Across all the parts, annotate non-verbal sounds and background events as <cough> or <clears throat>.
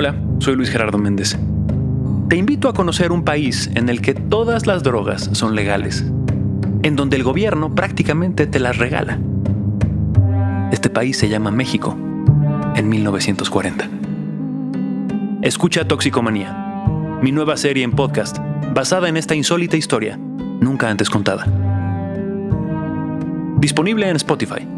Hola, soy Luis Gerardo Méndez. Te invito a conocer un país en el que todas las drogas son legales, en donde el gobierno prácticamente te las regala. Este país se llama México, en 1940. Escucha Toxicomanía, mi nueva serie en podcast, basada en esta insólita historia, nunca antes contada. Disponible en Spotify.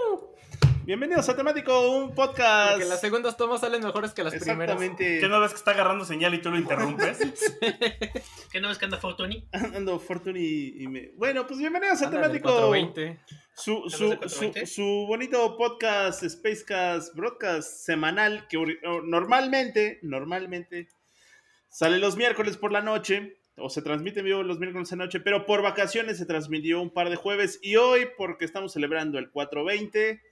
Bienvenidos a Temático, un podcast. Porque las segundas tomas salen mejores que las primeras. Exactamente. ¿Qué no ves que está agarrando señal y tú lo interrumpes? <laughs> ¿Qué no ves que anda Fortuny? Ando Fortuny y me... Bueno, pues bienvenidos a Anda Temático. 420. Su, ¿Estamos su, de 420? su, su bonito podcast, Spacecast, broadcast semanal que normalmente, normalmente sale los miércoles por la noche o se transmite en vivo los miércoles en la noche, pero por vacaciones se transmitió un par de jueves y hoy, porque estamos celebrando el 420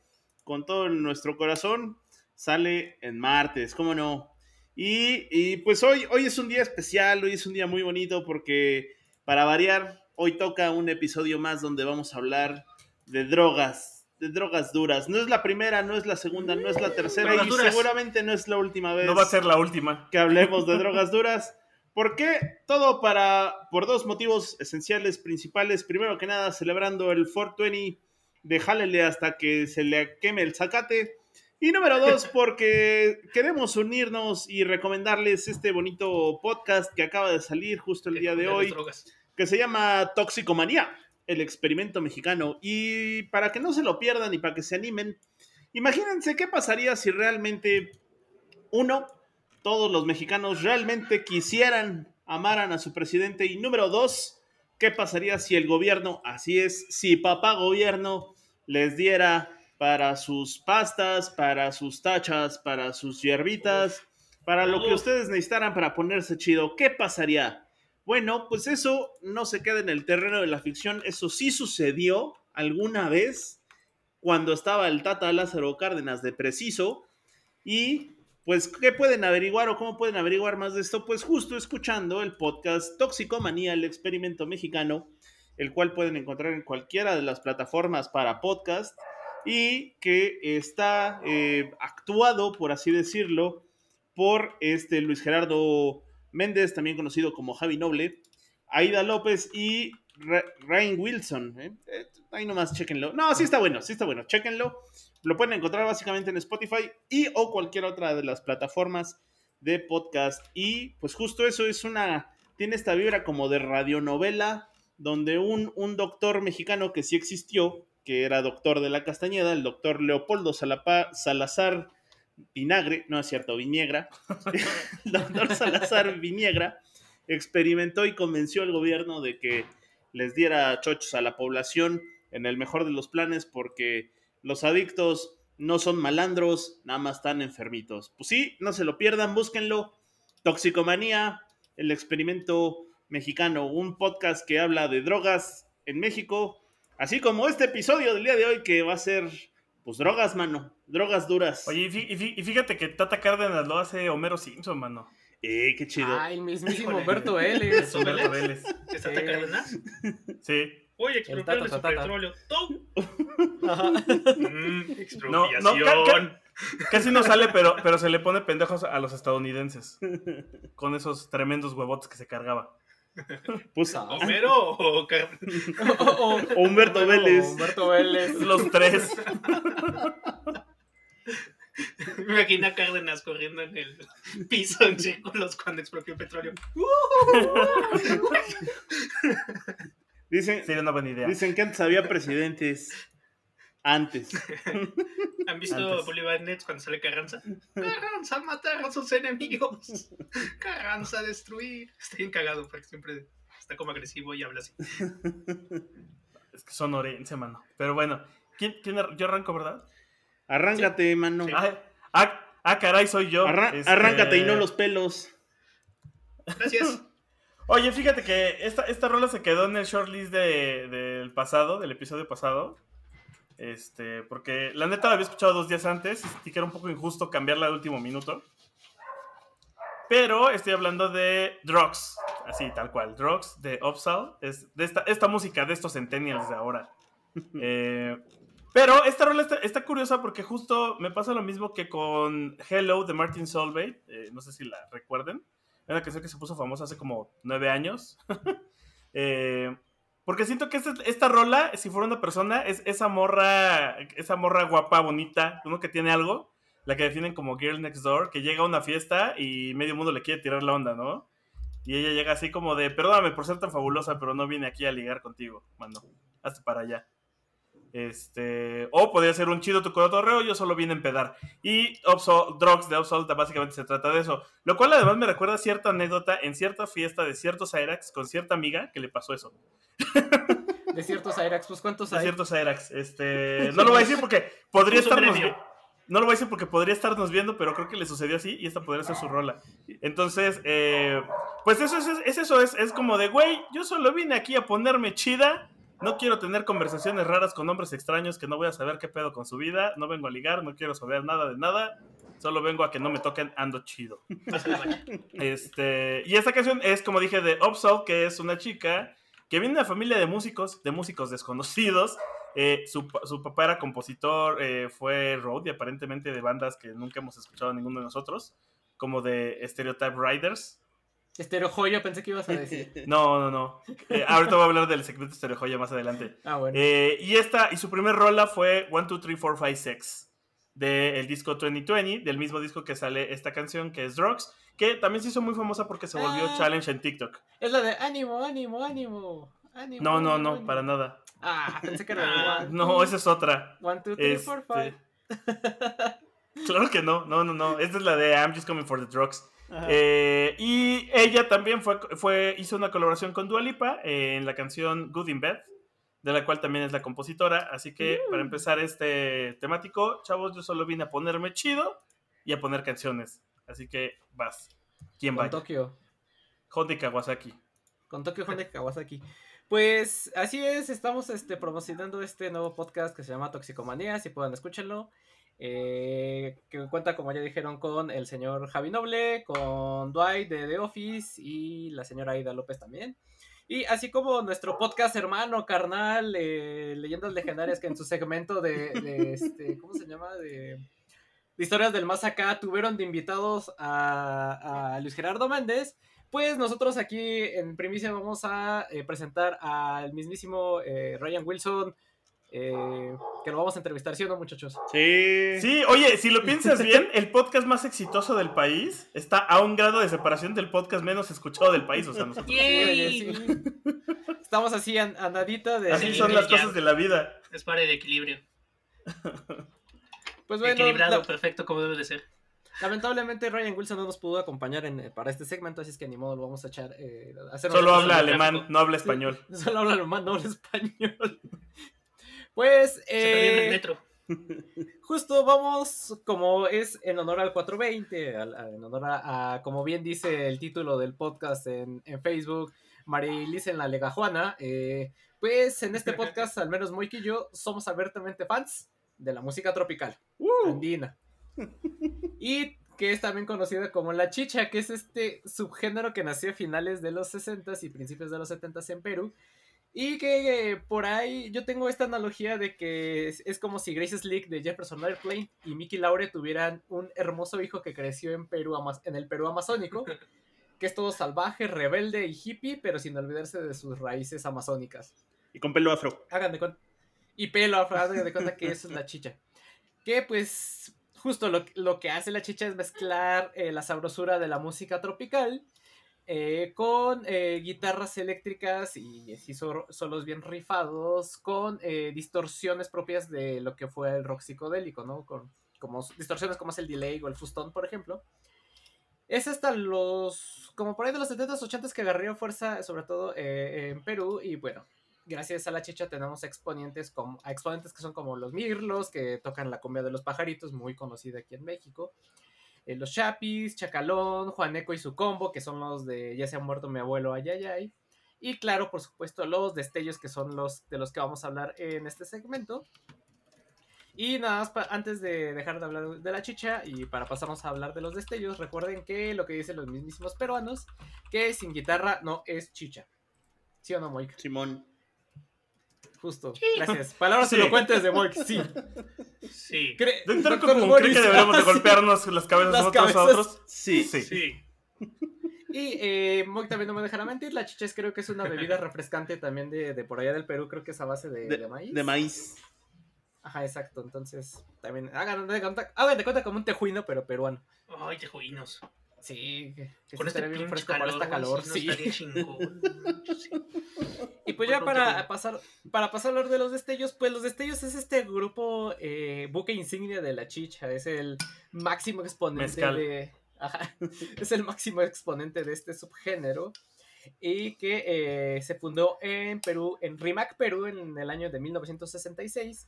con todo nuestro corazón, sale en martes, ¿cómo no? Y, y, pues hoy, hoy es un día especial, hoy es un día muy bonito porque para variar, hoy toca un episodio más donde vamos a hablar de drogas, de drogas duras. No es la primera, no es la segunda, no es la tercera Drogas y duras. seguramente no es la última vez No va a ser la última. que hablemos de drogas duras. ¿Por qué? Todo para, por dos motivos esenciales, principales. Primero que nada, celebrando el 420 de Jálele hasta que se le queme el zacate. Y número dos, <laughs> porque queremos unirnos y recomendarles este bonito podcast que acaba de salir justo el día de hoy que se llama Toxicomanía, el experimento mexicano. Y para que no se lo pierdan y para que se animen, imagínense qué pasaría si realmente, uno, todos los mexicanos realmente quisieran, amaran a su presidente. Y número dos, qué pasaría si el gobierno, así es, si papá gobierno les diera para sus pastas, para sus tachas, para sus hierbitas, para lo que ustedes necesitaran para ponerse chido. ¿Qué pasaría? Bueno, pues eso no se queda en el terreno de la ficción, eso sí sucedió alguna vez cuando estaba el Tata Lázaro Cárdenas de Preciso. Y pues, ¿qué pueden averiguar o cómo pueden averiguar más de esto? Pues justo escuchando el podcast Toxicomanía, el experimento mexicano, el cual pueden encontrar en cualquiera de las plataformas para podcast y que está eh, actuado, por así decirlo, por este Luis Gerardo Méndez, también conocido como Javi Noble, Aida López y Ra- Ryan Wilson. ¿eh? Eh, ahí nomás, chéquenlo. No, sí está bueno, sí está bueno, chéquenlo. Lo pueden encontrar básicamente en Spotify y o cualquier otra de las plataformas de podcast. Y pues justo eso es una, tiene esta vibra como de radionovela, donde un, un doctor mexicano que sí existió, que era doctor de la Castañeda, el doctor Leopoldo Salapa- Salazar Vinagre, no es cierto, Viniegra, <laughs> el doctor Salazar Viniegra experimentó y convenció al gobierno de que les diera chochos a la población en el mejor de los planes porque los adictos no son malandros, nada más están enfermitos. Pues sí, no se lo pierdan, búsquenlo. Toxicomanía, el experimento mexicano, un podcast que habla de drogas en México, así como este episodio del día de hoy que va a ser, pues drogas, mano, drogas duras. Oye, y fí- y fí- y fíjate que Tata Cárdenas lo hace Homero Simpson, mano. Eh, qué chido. Ay, el mismísimo. Humberto Vélez. <laughs> Es Humberto Vélez. ¿Es Tata. Cárdenas? Sí. Oye, El tata, expropiarle su petróleo. ¡Tum! Ajá. <laughs> Mm, No, expropiación. no, ca- ca- casi no sale, pero, pero se le pone pendejos a los estadounidenses. Con esos tremendos huevotes que se cargaba. Pues, No. ¿Homero o Car- O- o- O Humberto Vélez. Humberto Vélez. Los tres. <laughs> Me imagino a Cárdenas corriendo en el piso en círculos cuando expropió petróleo. <laughs> dicen, Sería una buena idea. dicen que antes había presidentes. Antes. ¿Han visto Antes. Bolívar Nets cuando sale Carranza? Carranza matar a sus enemigos. Carranza destruir. Está bien cagado porque siempre está como agresivo y habla así. Es que son orense, mano. Pero bueno, ¿quién, quién ar- yo arranco, verdad? Arráncate, mano. Sí. Ah, ah, ah, caray, soy yo. Arra- Este, Arráncate y no los pelos. Gracias. Oye, fíjate que esta, esta rola se quedó en el shortlist de- del pasado, del episodio pasado. Este, porque la neta la había escuchado dos días antes y que era un poco injusto cambiarla de último minuto. Pero estoy hablando de Drugs, así tal cual. Drugs de Upsal, es de esta, esta música de estos centennials de ahora. <laughs> Eh, pero esta rola está, está curiosa porque justo me pasa lo mismo que con Hello de Martin Solveig. eh, no sé si la recuerden. Una canción que se puso famosa hace como nueve años. <laughs> Eh, porque siento que esta, esta rola, si fuera una persona, es esa morra, esa morra guapa, bonita, uno que tiene algo, la que definen como Girl Next Door, que llega a una fiesta y medio mundo le quiere tirar la onda, ¿no? Y ella llega así como de, perdóname por ser tan fabulosa, pero no vine aquí a ligar contigo, mano. Hazte para allá. Este, o podría ser un chido tu cotorreo, yo solo vine a empedar. Y Upsol- Drugs de Upsol básicamente se trata de eso. Lo cual además me recuerda cierta anécdota en cierta fiesta de ciertos Cyrax con cierta amiga que le pasó eso. <laughs> De ciertos Cyrax, pues ¿cuántos De hay? ciertos Cyrax. Este, no lo voy a decir porque podría estarnos No lo voy a decir porque podría estarnos viendo, pero creo que le sucedió así y esta podría ser su rola. Entonces, eh, pues eso es, es eso, es, es como de, güey, yo solo vine aquí a ponerme chida. No quiero tener conversaciones raras con hombres extraños que no voy a saber qué pedo con su vida. No vengo a ligar, no quiero saber nada de nada. Solo vengo a que no me toquen, ando chido. <laughs> Este, y esta canción es, como dije, de Upsol, que es una chica que viene de una familia de músicos, de músicos desconocidos. Eh, su, su papá era compositor, eh, fue roadie aparentemente de bandas que nunca hemos escuchado ninguno de nosotros, como de Stereotype Riders. Estereo Joyo, pensé que ibas a decir. <laughs> No, no, no. Eh, ahorita voy a hablar del segmento Stereo Joya más adelante. Ah, bueno. Eh, y esta, y su primer rola fue 1, 2, 3, 4, 5, 6 del disco 2020, del mismo disco que sale esta canción que es Drugs, que también se hizo muy famosa porque se volvió Ah. challenge en TikTok. Es la de ánimo, ánimo, ánimo. ánimo No, no, no, ánimo. para nada. Ah, pensé que era Ah, No, esa es otra. One, two, three, four, Este... five. <laughs> claro que no, no, no, no. Esta es la de I'm Just Coming for the Drugs. Eh, y ella también fue, fue, hizo una colaboración con Dua Lipa eh, en la canción Good in Bed, de la cual también es la compositora. Así que Mm. para empezar este temático, chavos, yo solo vine a ponerme chido y a poner canciones. Así que vas. ¿Quién Con va? Tokio. Honda Kawasaki. Con Tokio Honda Kawasaki. Pues así es, estamos este, promocionando este nuevo podcast que se llama Toxicomanía, si puedan escúchenlo. Eh, que cuenta, como ya dijeron, con el señor Javi Noble, con Dwight de The Office y la señora Aida López también. Y así como nuestro podcast hermano, carnal, eh, Leyendas Legendarias, que en su segmento de, de, este, ¿cómo se llama? De, de Historias del Más Acá tuvieron de invitados a, a Luis Gerardo Méndez. Pues nosotros aquí en primicia vamos a eh, presentar al mismísimo eh, Ryan Wilson, eh, que lo vamos a entrevistar, ¿sí o no, muchachos? Sí. Sí, oye, si lo piensas bien, el podcast más exitoso del país está a un grado de separación del podcast menos escuchado del país. O sea, nosotros-. Sí. Estamos así a, a nadita de... así Sí, son las ya. cosas de la vida. Es para el equilibrio. <laughs> Pues bueno, Equilibrado, la- perfecto, como debe de ser. lamentablemente Ryan Wilson no nos pudo acompañar en- para este segmento, así es que ni modo lo vamos a echar. eh, a hacer Solo habla alemán, no habla español. <laughs> Solo habla alemán, no habla español. Pues, Se perdió en el eh, metro. <laughs> Justo vamos, como es en honor al 420, al- a- en honor a, a, como bien dice el título del podcast en, en Facebook, Marilis en la Legajuana, eh, pues en este podcast, al menos Moik y yo, somos abiertamente fans de la música tropical, andina. <laughs> Y que es también conocida como la chicha, que es este subgénero que nació a finales de los 60s y principios de los 70s en Perú. Y que eh, por ahí yo tengo esta analogía de que es, es como si Grace Slick de Jefferson Airplane y Mickey Laure tuvieran un hermoso hijo que creció en, Perú, en el Perú amazónico, <laughs> que es todo salvaje, rebelde y hippie, pero sin olvidarse de sus raíces amazónicas. Y con pelo afro. Hagan de cuenta. Y pelo, afro, hagan de cuenta que eso es la chicha. Que pues justo lo, lo que hace la chicha es mezclar eh, la sabrosura de la música tropical eh, con eh, guitarras eléctricas y así so- solos bien rifados, con eh, distorsiones propias de lo que fue el rock psicodélico, ¿no? Con como distorsiones como es el delay o el fustón, por ejemplo. Es hasta los, como por ahí de los 70s, 80s que agarró fuerza, sobre todo eh, en Perú, y bueno, gracias a la chicha tenemos exponentes, como, a exponentes que son como los Mirlos, que tocan la cumbia de los pajaritos, muy conocida aquí en México. Eh, los Chapis, Chacalón, Juaneco y su combo, que son los de Ya se ha muerto mi abuelo, ayayay. Y claro, por supuesto, los destellos, que son los de los que vamos a hablar en este segmento. Y nada más, antes de dejar de hablar de la chicha y para pasarnos a hablar de los destellos, recuerden que lo que dicen los mismísimos peruanos, que sin guitarra no es chicha. ¿Sí o no, Moik? Simón. Justo. Gracias. Palabras Sí. elocuentes de Moik, sí. Sí. Cre- Doctor Doctor ¿cree que deberíamos de sí. golpearnos las cabezas Las nosotros a otros? Sí. Sí. Sí. Y eh, Moik también no me dejará mentir, la chicha es- creo que es una bebida <laughs> refrescante también de, de por allá del Perú, creo que es a base de, De, de maíz. de maíz. Ajá, exacto. Entonces, también hagan de cuenta, hagan de cuenta como un tejuino, pero peruano. Ay, tejuinos. Sí, que, que Con este bien fresco para calor, esta calor, sí, no chingón. Y pues ya para pasar, para pasar a hablar de los destellos, pues los destellos es este grupo eh, buque insignia de la chicha, es el máximo exponente Mezcal. de. Ajá, <laughs> es el máximo exponente de este subgénero. Y que eh, se fundó en Perú, en Rimac, Perú, en el año de 1966.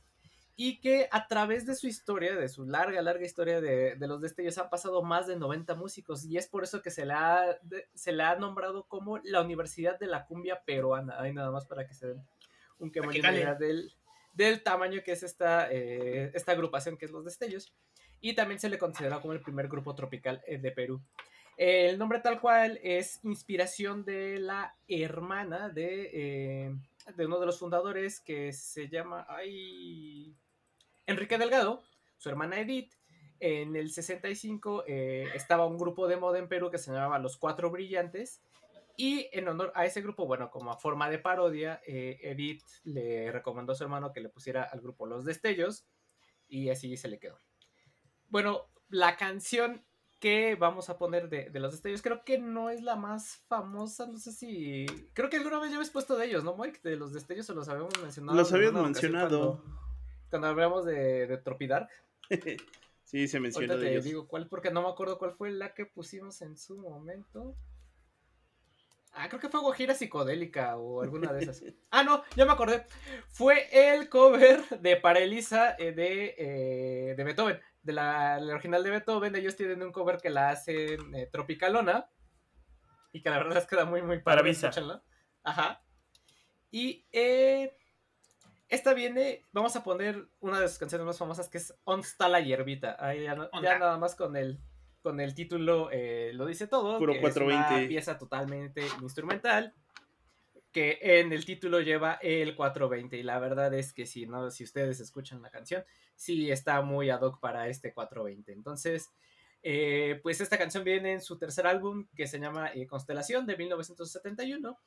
Y que a través de su historia, de su larga, larga historia de, de los destellos, han pasado más de 90 músicos. Y es por eso que se le ha, se le ha nombrado como la Universidad de la Cumbia Peruana. Ahí nada más para que se den un que del, del tamaño que es esta, eh, esta agrupación que es Los Destellos. Y también se le considera como el primer grupo tropical eh, de Perú. El nombre tal cual es inspiración de la hermana de, eh, de uno de los fundadores que se llama ay, Enrique Delgado, su hermana Edith. En el 65 eh, estaba un grupo de moda en Perú que se llamaba Los Cuatro Brillantes. Y en honor a ese grupo, bueno, como a forma de parodia, eh, Edith le recomendó a su hermano que le pusiera al grupo Los Destellos. Y así se le quedó. Bueno, la canción que vamos a poner de, de Los Destellos creo que no es la más famosa. No sé si. Creo que alguna vez ya habéis puesto de ellos, ¿no, Mike? De Los Destellos o los habíamos mencionado. Los ocasión mencionado. Cuando, cuando hablamos de, de Tropidark. <laughs> sí, se mencionó Ahorita de te ellos. digo cuál, porque no me acuerdo cuál fue la que pusimos en su momento. Ah, creo que fue Guajira Psicodélica o alguna de esas. <laughs> Ah, no, ya me acordé. Fue el cover de Para Elisa eh, de, eh, de Beethoven. De la, la original de Beethoven. Ellos tienen un cover que la hacen eh, Tropicalona. Y que la verdad les queda muy, muy Para padre, Visa. escúchenla. Ajá. Y eh, esta viene, vamos a poner una de sus canciones más famosas que es On está la hierbita. Ahí ya, no- ya nada más con el, con el título eh, lo dice todo. Puro que Es 420. una pieza totalmente instrumental que en el título lleva el 420 y la verdad es que si no si ustedes escuchan la canción sí está muy ad hoc para este 420 entonces eh, pues esta canción viene en su tercer álbum que se llama eh, Constelación de 1971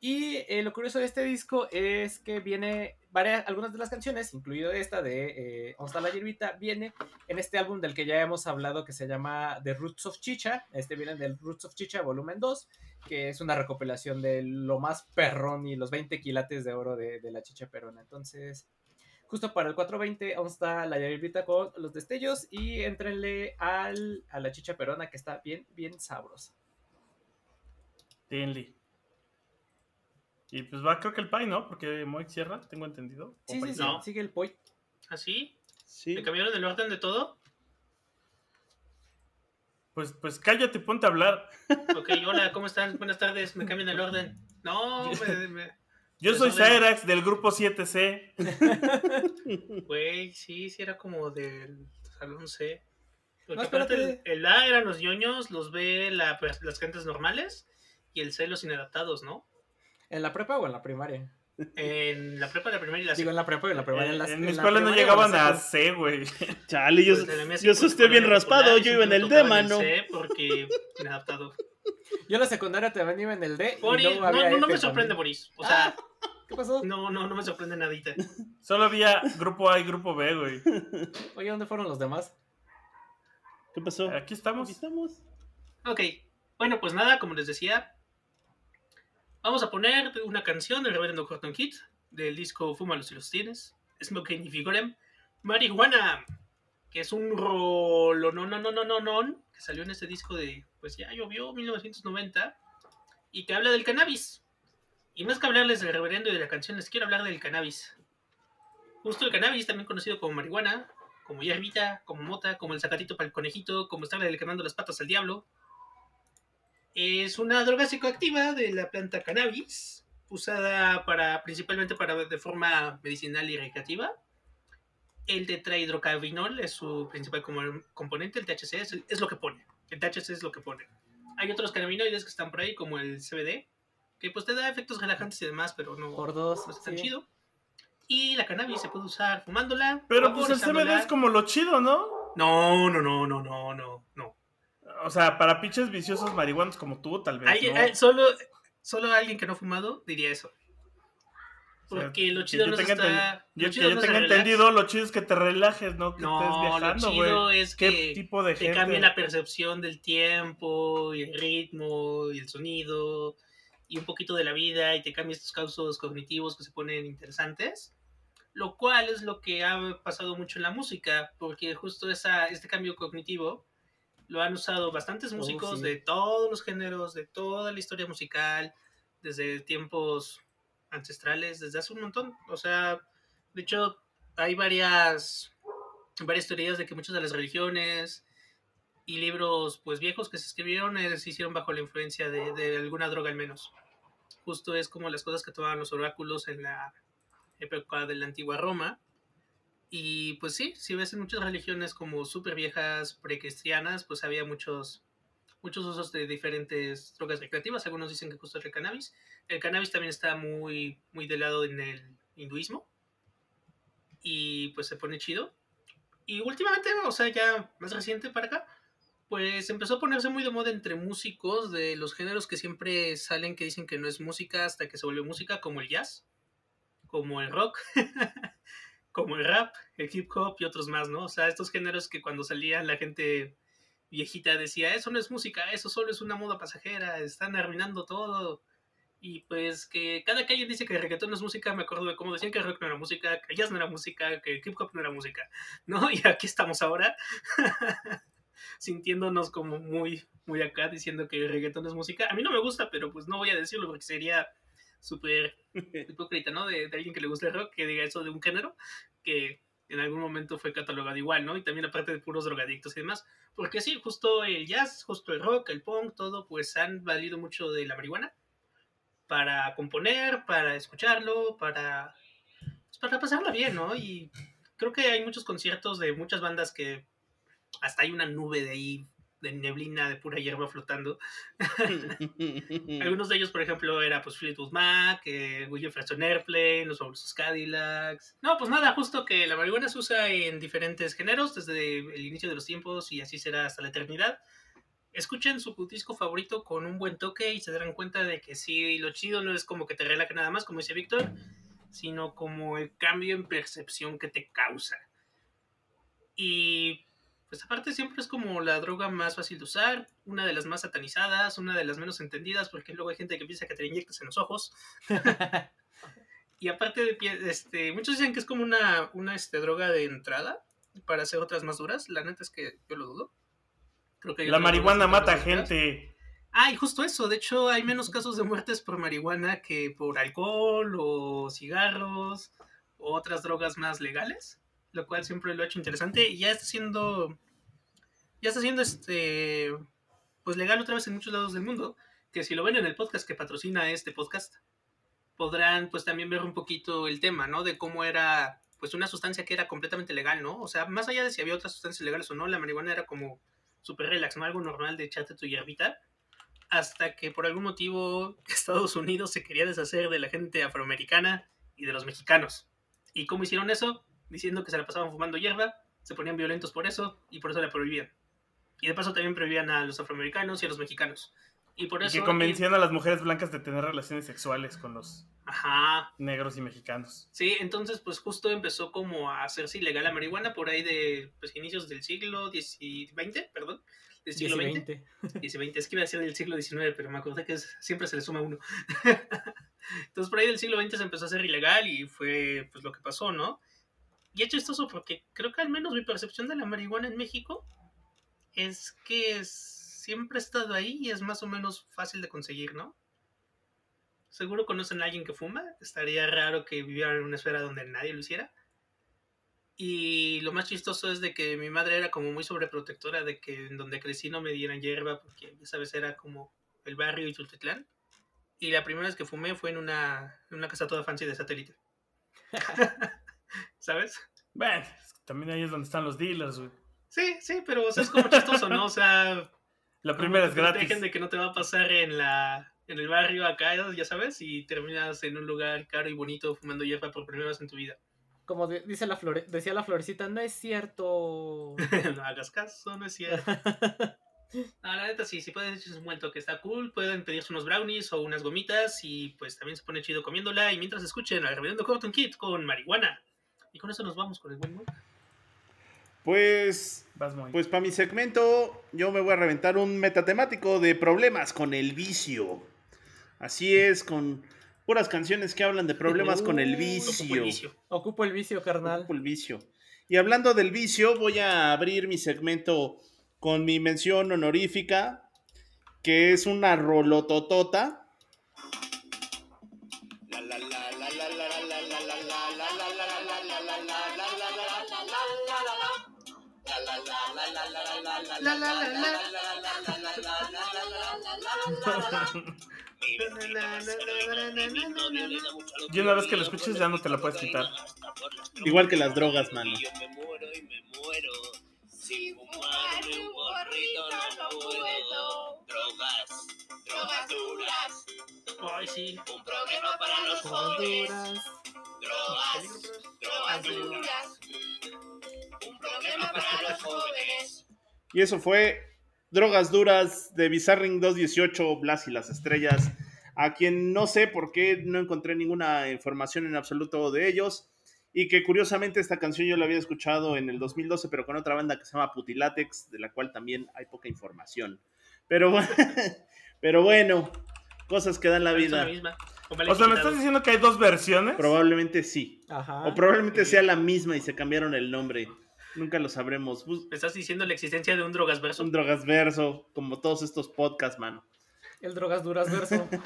y eh, lo curioso de este disco es que viene varias, algunas de las canciones, incluido esta de eh, ¿Dónde está la hierbita? Viene en este álbum del que ya hemos hablado que se llama The Roots of Chicha. Este viene del Roots of Chicha volumen 2, que es una recopilación de lo más perrón y los 20 quilates de oro de, la chicha perona. Entonces, justo para el 420, aún la hierbita con los destellos y entrenle al, a la chicha perona que está bien, bien sabrosa. Denle. Y pues va, creo que el Pai, ¿no? Porque Moik cierra, tengo entendido. Sí, sí, sí. No. sigue el point. ¿Así? Sí. ¿Me cambiaron el orden de todo? Pues, pues cállate, ponte a hablar. Ok, hola, ¿cómo están? Buenas tardes, me cambian el orden. No, me, me- <laughs> Yo soy. Cyrax del grupo 7C. <laughs> güey, sí, sí era como del salón C. Porque No, aparte el, el A eran los ñoños, los B la, pues, las gentes normales y el C los inadaptados, ¿no? ¿En la prepa o en la primaria? En la prepa, la primera y la Digo, en la prepa y en la primaria. Eh, la- en mi la escuela no primaria llegaban a. C, güey. <laughs> Chale, yo, Pues, en yo estoy bien raspado. Yo iba en el D, en mano. C porque inadaptado. Yo en la secundaria también iba en el D. Boris, no, había no, no me sorprende, también. Boris. O sea, ¿Qué pasó? no, no, no me sorprende nadita. <laughs> Solo había grupo A y grupo B, güey. <laughs> Oye, ¿dónde fueron los demás? ¿Qué pasó? Aquí Aquí estamos. estamos. Ok, bueno, pues nada, como les decía, vamos a poner una canción del reverendo Horton Kid del disco Fúmalos si los tienes, Smoking y Figurem, Marihuana, que es un rolo, no, no, no, no, no, que salió en este disco de, pues ya llovió, 1990, y que habla del cannabis. Y más que hablarles del reverendo y de la canción, les quiero hablar del cannabis. Justo el cannabis, también conocido como marihuana, como hierbita, como mota, como el sacatito para el conejito, como estarle quemando las patas al diablo. Es una droga psicoactiva de la planta cannabis, usada para, principalmente para, de forma medicinal y recreativa. El tetrahidrocannabinol es su principal componente, el THC es, es lo que pone. El THC es lo que pone. Hay otros cannabinoides que están por ahí, como el CBD, que pues te da efectos relajantes y demás, pero no, Por dos. no está tan sí. chido. Y la cannabis se puede usar fumándola. Pero pues el. CBD es como lo chido, ¿no? No, no, no, no, no, no, no. O sea, para pinches viciosos marihuanos como tú, tal vez. ¿no? eh, solo, solo alguien que no ha fumado diría eso. Porque lo chido no es tenga estar- enten- yo- lo que yo tenga entendido, lo chido es que te relajes, ¿no? Que No, estés lo viajando, chido güey. es ¿Qué que tipo de te gente? cambia la percepción del tiempo, y el ritmo, y el sonido, y un poquito de la vida, y te cambia estos causos cognitivos que se ponen interesantes. Lo cual es lo que ha pasado mucho en la música, porque justo esa, este cambio cognitivo lo han usado bastantes Oh, músicos sí. de todos los géneros, de toda la historia musical, desde tiempos ancestrales, desde hace un montón. O sea, de hecho, hay varias, varias teorías de que muchas de las religiones y libros pues viejos que se escribieron eh, se hicieron bajo la influencia de, de alguna droga al menos. Justo es como las cosas que tomaban los oráculos en la época de la antigua Roma. Y pues sí, si ves en muchas religiones como súper viejas, precristianas, pues había muchos, muchos usos de diferentes drogas recreativas. Algunos dicen que justo el cannabis. El cannabis también está muy, muy de lado en el hinduismo. Y pues se pone chido. Y últimamente, o sea, ya más reciente para acá, pues empezó a ponerse muy de moda entre músicos de los géneros que siempre salen que dicen que no es música hasta que se vuelve música, como el jazz, como el rock, <laughs> como el rap, el hip hop y otros más, ¿no? O sea, estos géneros que cuando salían la gente viejita decía, eso no es música, eso solo es una moda pasajera, están arruinando todo. Y pues que cada alguien dice que el reggaetón no es música, me acuerdo de cómo decían que el rock no era música, que jazz no era música, que el hip hop no era música, ¿no? <laughs> Y aquí estamos ahora, <laughs> sintiéndonos como muy, muy acá, diciendo que el reggaetón es música. A mí no me gusta, pero pues no voy a decirlo porque sería súper <laughs> hipócrita, ¿no? De, de alguien que le gusta el rock, que diga eso de un género que en algún momento fue catalogado igual, ¿no? Y también aparte de puros drogadictos y demás. Porque sí, justo el jazz, justo el rock, el punk, todo, pues han valido mucho de la marihuana para componer, para escucharlo, para, pues, para pasarla bien, ¿no? Y creo que hay muchos conciertos de muchas bandas que hasta hay una nube de ahí, de neblina, de pura hierba flotando. <laughs> Algunos de ellos, por ejemplo, era pues Fleetwood Mac, eh, Will Jefferson Airplane, los fabulosos Cadillacs. No, pues nada, justo que la marihuana se usa en diferentes géneros desde el inicio de los tiempos y así será hasta la eternidad. Escuchen su disco favorito con un buen toque y se darán cuenta de que sí, lo chido no es como que te relaje nada más, como dice Víctor, sino como el cambio en percepción que te causa. Y pues aparte siempre es como la droga más fácil de usar, una de las más satanizadas, una de las menos entendidas, porque luego hay gente que piensa que te inyectas en los ojos. <laughs> y aparte, de, pie- este, muchos dicen que es como una, una este, droga de entrada para hacer otras más duras. La neta es que yo lo dudo. Creo que La marihuana mata gente. Ah, y justo eso. De hecho, hay menos casos de muertes por marihuana que por alcohol o cigarros o otras drogas más legales, lo cual siempre lo ha hecho interesante y ya está siendo ya está siendo este pues legal otra vez en muchos lados del mundo, que si lo ven en el podcast que patrocina este podcast, podrán pues también ver un poquito el tema, ¿no? De cómo era pues una sustancia que era completamente legal, ¿no? O sea, más allá de si había otras sustancias legales o no, la marihuana era como súper relax, ¿no? Algo normal de echarte tu hierbita hasta que por algún motivo <laughs> Estados Unidos se quería deshacer de la gente afroamericana y de los mexicanos. ¿Y cómo hicieron eso? Diciendo que se la pasaban fumando hierba, se ponían violentos por eso y por eso la prohibían. Y de paso también prohibían a los afroamericanos y a los mexicanos. Y por Y eso... que convencían a las mujeres blancas de tener relaciones sexuales con los Ajá. negros y mexicanos. Sí, entonces pues justo empezó como a hacerse ilegal la marihuana por ahí de pues, inicios del siglo XX, perdón. Del siglo XX. 20. 20, es que iba a decir del siglo XIX, pero me acordé que es- siempre se le suma uno. <laughs> Entonces, por ahí del siglo XX se empezó a hacer ilegal y fue pues lo que pasó, ¿no? Y es chistoso porque creo que al menos mi percepción de la marihuana en México es que siempre ha estado ahí y es más o menos fácil de conseguir, ¿no? seguro conocen a alguien que fuma. Estaría raro que vivieran en una esfera donde nadie lo hiciera. Y lo más chistoso es de que mi madre era como muy sobreprotectora de que en donde crecí no me dieran hierba porque esa vez era como el barrio y Tultitlán. Y la primera vez que fumé fue en una, en una casa toda fancy de satélite. <laughs> ¿Sabes? Bueno, también ahí es donde están los dealers, güey. Sí, sí, pero o sea, es como chistoso, ¿no? O sea, <laughs> La primera es que gratis. protegen de que no te va a pasar en la en el barrio acá, ya sabes, y terminas en un lugar caro y bonito fumando hierba por primera vez en tu vida. Como de- dice la flore- decía la florecita, no es cierto. <laughs> no hagas caso, no es cierto. <laughs> No, la neta sí, si pueden echarse un buen toque, está cool. Pueden pedirse unos brownies o unas gomitas y pues también se pone chido comiéndola. Y mientras escuchen al Reverendo Cotton Kid con marihuana. Y con eso nos vamos con el buen mood. Pues, Vas pues para mi segmento, yo me voy a reventar un metatemático de problemas con el vicio. Así es, con puras canciones que hablan de problemas con el vicio. Ocupo el vicio. Ocupo el vicio, carnal. Ocupo el vicio. Y hablando del vicio, voy a abrir mi segmento con mi mención honorífica, que es una rolototota. Y una vez que lo escuches ya no te la puedes quitar. Igual que las drogas, mano. Yo me muero y me muero. Sin fumarme un porrito no puedo. Drogas, drogas duras. Ay, sí. Un problema para los jóvenes. Drogas, drogas duras. Un problema para los jóvenes. Y eso fue Drogas Duras de Bizarring 218, Blas y las Estrellas. A quien no sé por qué no encontré ninguna información en absoluto de ellos. Y que curiosamente esta canción yo la había escuchado en el 2012, pero con otra banda que se llama Putilatex, de la cual también hay poca información. Pero, <laughs> pero bueno, cosas que dan la vida. la misma. O sea, ¿me estás diciendo que hay dos versiones? Probablemente sí. Ajá. O probablemente sea la misma y se cambiaron el nombre. Nunca lo sabremos. Bus- Me estás diciendo la existencia de un drogas verso. Un drogas verso, como todos estos podcasts, mano. El drogas duras verso. <laughs>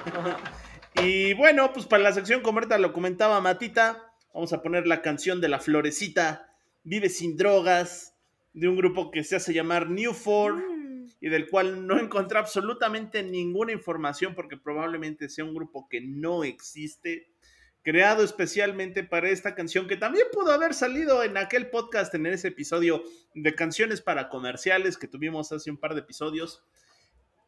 Y bueno, pues para la sección, como ahorita lo comentaba Matita, vamos a poner la canción de la florecita, Vive sin drogas, de un grupo que se hace llamar New Four y del cual no encontré absolutamente ninguna información porque probablemente sea un grupo que no existe, creado especialmente para esta canción que también pudo haber salido en aquel podcast, en ese episodio de canciones para comerciales que tuvimos hace un par de episodios,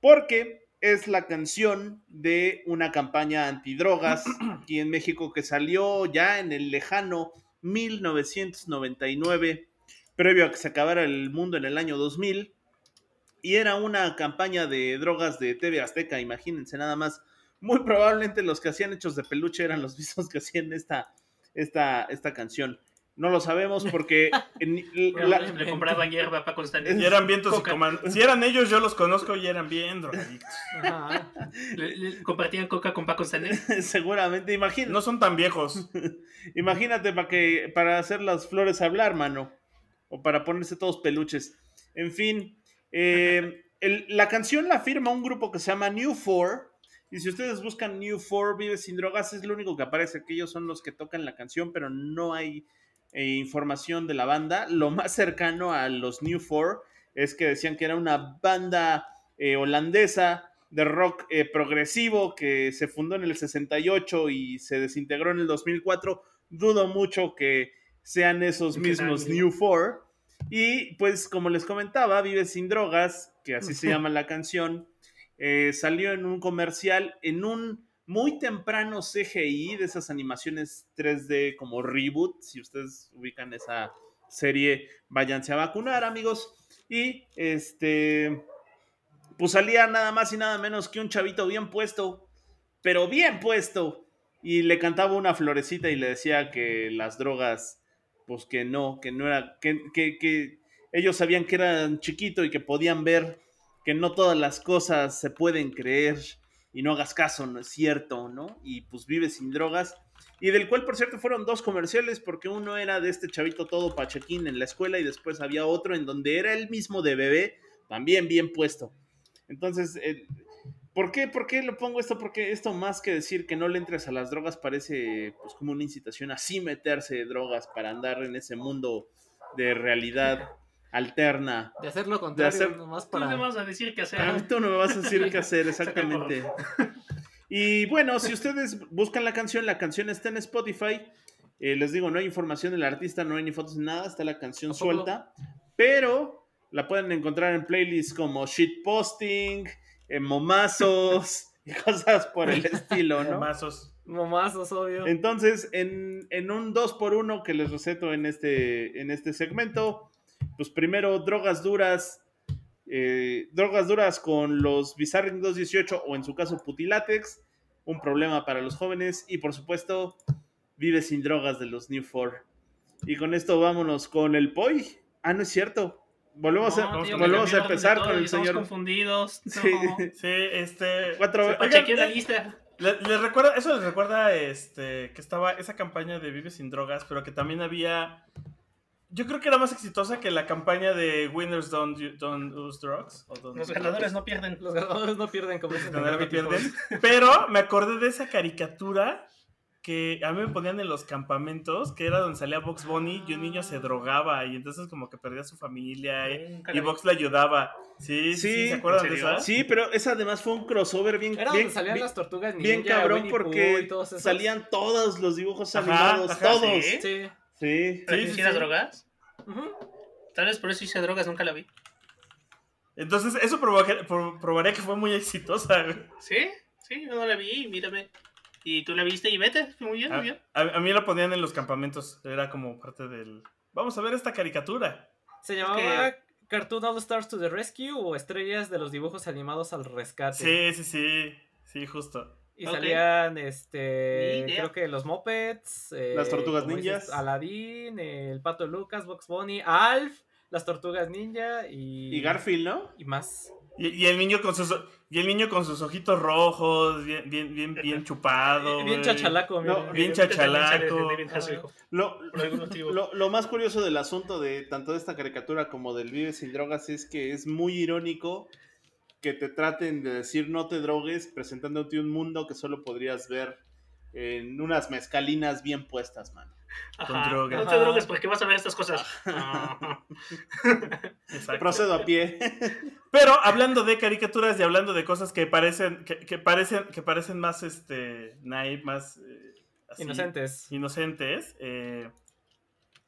porque es la canción de una campaña antidrogas <clears throat> aquí en México que salió ya en el lejano 1999, previo a que se acabara el mundo en el año 2000. Y era una campaña de drogas de TV Azteca, imagínense nada más. Muy probablemente los que hacían hechos de peluche eran los <laughs> mismos que hacían esta, esta, esta canción. No lo sabemos porque <laughs> en- la- Le compraban <laughs> hierba para Constantino. Y eran bien Coca. toxicomanos. Si eran ellos, yo los conozco y eran bien drogadictos. Ajá. Le- le compartían coca con Paco Stanley. seguramente, imagínate. No son tan viejos. Imagínate para que para hacer las flores hablar, mano. O para ponerse todos peluches. En fin, eh, el- la canción la firma un grupo que se llama New Four. Y si ustedes buscan New Four Vive sin drogas, es lo único que aparece, que ellos son los que tocan la canción, pero no hay eh, información de la banda. Lo más cercano a los New Four es que decían que era una banda eh, holandesa de rock eh, progresivo que se fundó en el 68 y se desintegró en el 2004. Dudo mucho que sean esos mismos New Four. Y pues como les comentaba, Vive sin drogas, que así se llama la canción, eh, salió en un comercial en un muy temprano CGI de esas animaciones 3D como reboot. Si ustedes ubican esa serie, váyanse a vacunar, amigos. Y este, pues salía nada más y nada menos que un chavito bien puesto, pero bien puesto. Y le cantaba una florecita y le decía que las drogas, pues que no, que no era, que, que, ellos sabían que eran chiquito y que podían ver que no todas las cosas se pueden creer y no hagas caso, no es cierto, ¿no? Y pues vive sin drogas. Y del cual, por cierto, fueron dos comerciales, porque uno era de este chavito todo pachequín en la escuela y después había otro en donde era el mismo de bebé, también bien puesto. Entonces, el- ¿Por qué, ¿Por qué lo pongo esto? Porque esto más que decir que no le entres a las drogas parece pues como una incitación a sí meterse drogas para andar en ese mundo de realidad alterna. De hacer lo contrario, hacer- nomás Tú me para. vas a decir qué hacer. Ah, Tú no me vas a decir qué hacer exactamente. Y bueno, si ustedes buscan la canción, la canción está en Spotify. Eh, les digo, no hay información del artista, no hay ni fotos ni nada, está la canción suelta. Pero la pueden encontrar en playlists como shitposting, en momazos y <laughs> cosas por el estilo, ¿no? Mazos. Momazos, obvio. Entonces, en, en un 2x1 que les receto en este, en este segmento, pues primero drogas duras, eh, drogas duras con los Bizarring 218 o en su caso Putilatex, un problema para los jóvenes y por supuesto Vive sin drogas de los New Four. Y con esto vámonos con el POI. Ah, no es cierto. Volvemos, No, a, tío, volvemos a empezar todo con el estamos señor. confundidos. <laughs> No. Sí. Sí, este. Cuatro- Oigan, la lista. le- les recuerda, eso les recuerda este, que estaba esa campaña de Vive sin drogas, pero que también había. Yo creo que era más exitosa que la campaña de Winners Don't, don't Use Drugs. o Don't Los ganadores no pierden. Los ganadores no pierden como dicen Los ganadores pierden. Pero me acordé de esa caricatura que a mí me ponían en los campamentos, que era donde salía Box Bunny y un niño se drogaba y entonces como que perdía a su familia eh, Nunca y la vi. Box le ayudaba. Sí, sí, Sí, ¿se acuerdan ¿en de esa? Sí, pero esa además fue un crossover bien, Era bien, donde salían bien- las tortugas ninja, bien cabrón Winnie Pooh porque y todos esos. salían todos los dibujos Ajá, animados, ajá, todos. sí. Sí. Sí. ¿Para Sí, sí, hicieras sí. drogas? Tal vez por eso hice drogas, nunca la vi. Entonces eso provoca- pro- probaría que fue muy exitosa. güey. ¿Sí? Sí, no la vi, mírame. Y tú la viste y vete. Muy bien, muy A, bien. a- a mí la ponían en los campamentos, era como parte del... Vamos a ver esta caricatura. Se llamaba Cartoon All Stars to the Rescue o Estrellas de los dibujos animados al rescate. Sí, sí, sí, sí, justo. Y salían, este, creo que los Muppets, eh, Las Tortugas como dices, Ninjas. Aladdin, el Pato Lucas, Box Bunny, Alf, las Tortugas Ninja y... Y Garfield, ¿no? Y más. Y, y el niño con sus y el niño con sus ojitos rojos, bien, bien, bien, bien chupado. <laughs> Bien chachalaco, No, bien chachalaco. Lo, por algún motivo. lo, lo más curioso del asunto de tanto de esta caricatura como del Vive sin drogas es que es muy irónico que te traten de decir no te drogues presentándote un mundo que solo podrías ver en unas mezcalinas bien puestas, man. con Ajá, droga. No te drogues porque vas a ver estas cosas. <laughs> Procedo a pie. Pero hablando de caricaturas y hablando de cosas que parecen, que, que parecen, que parecen más este naive, más eh, así, Inocentes. inocentes, eh,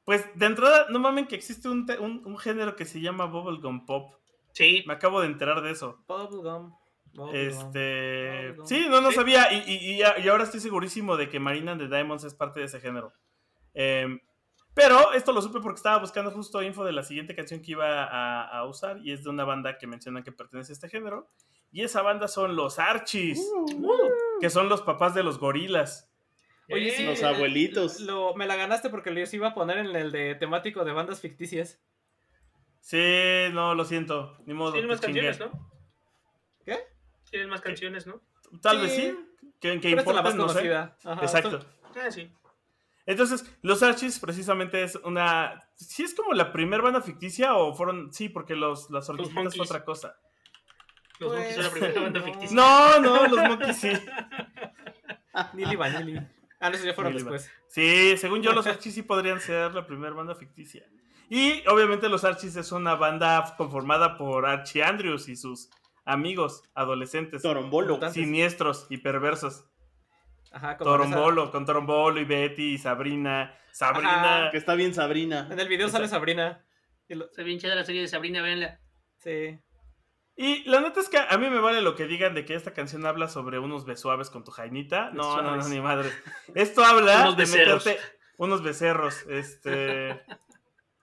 pues de entrada, no mamen que existe un, te- un, un género que se llama Bubblegum Pop. Sí, Me acabo de enterar de eso. Bubblegum. Este. Bubblegum. Sí, no, no Sí. sabía. Y, y- y ahora estoy segurísimo de que Marina the Diamonds es parte de ese género. Em, pero esto lo supe porque estaba buscando justo info de la siguiente canción que iba a, a usar. Y es de una banda que mencionan que pertenece a este género. Y esa banda son los Archies. Que son los papás de los gorilas. Oye, sí, Los el- abuelitos. Lo, me la ganaste porque los iba a poner en el de temático de bandas ficticias. Sí, no, lo siento. Ni modo. tienen más canciones, ¿no? ¿Qué? Tienen más canciones, ¿no? Tal Sí. vez sí. Que, es la más no sé. Ajá, Exacto. esto- Ah, sí. Entonces, los Archies precisamente es una. ¿Sí es como la primera banda ficticia o fueron.? Sí, porque los, las hormiguitas fue otra cosa. Los Pues, Monkeys son la primera banda no. ficticia. No, no, los Monkeys sí. <laughs> Nili Vanilli. Ah, no, esos ya fueron Nili después. Sí, según yo, los Archies sí podrían ser la primera banda ficticia. Y obviamente, los Archies es una banda conformada por Archie Andrews y sus amigos adolescentes, Torombolo. Siniestros y perversos. Ajá, como en esa- Torombolo, con Torombolo y Betty y Sabrina. Sabrina. Ajá. Que está bien Sabrina. En el video sale Sabrina. Lo- Está bien chida la serie de Sabrina, véanla. Sí. Y la neta es que a mí me vale lo que digan de que esta canción habla sobre unos besuaves con tu jainita. No, no, no, ni madre. Esto habla Unos de becerros. meterte unos becerros. Este. <laughs>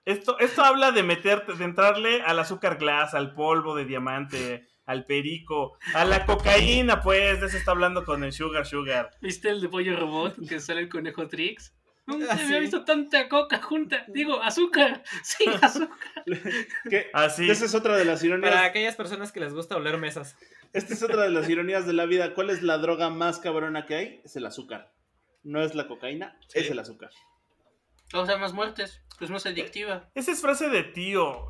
Esto, esto habla de meterte, de entrarle al azúcar glass, al polvo de diamante, al perico, a la cocaína, pues. De eso está hablando con el Sugar Sugar. ¿Viste el de Pollo Robot que sale el conejo Trix? Nunca Ah, había visto tanta coca junta. Digo, azúcar. <laughs> Sí, <laughs> azúcar. Así. Esa es otra de las Para ironías. aquellas personas que les gusta oler mesas. Esta es otra de las ironías de la vida. ¿Cuál es la droga más cabrona que hay? Es el azúcar. No es la cocaína, Sí. es el azúcar. Causa más muertes, pues más adictiva. Esa es frase de tío.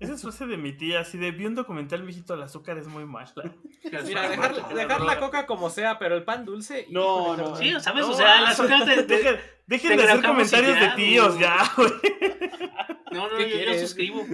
Esa es frase de mi tía. Así de vi un documental, mijito, el azúcar es muy mala. <laughs> Mira, dejar, dejar la coca como sea, pero el pan dulce. No, no. Sí, ¿sabes? No, o sea, el azúcar te, Dejen, dejen te de hacer comentarios de tíos ya, güey. No, no, ¿Qué yo, yo quieres? suscribo.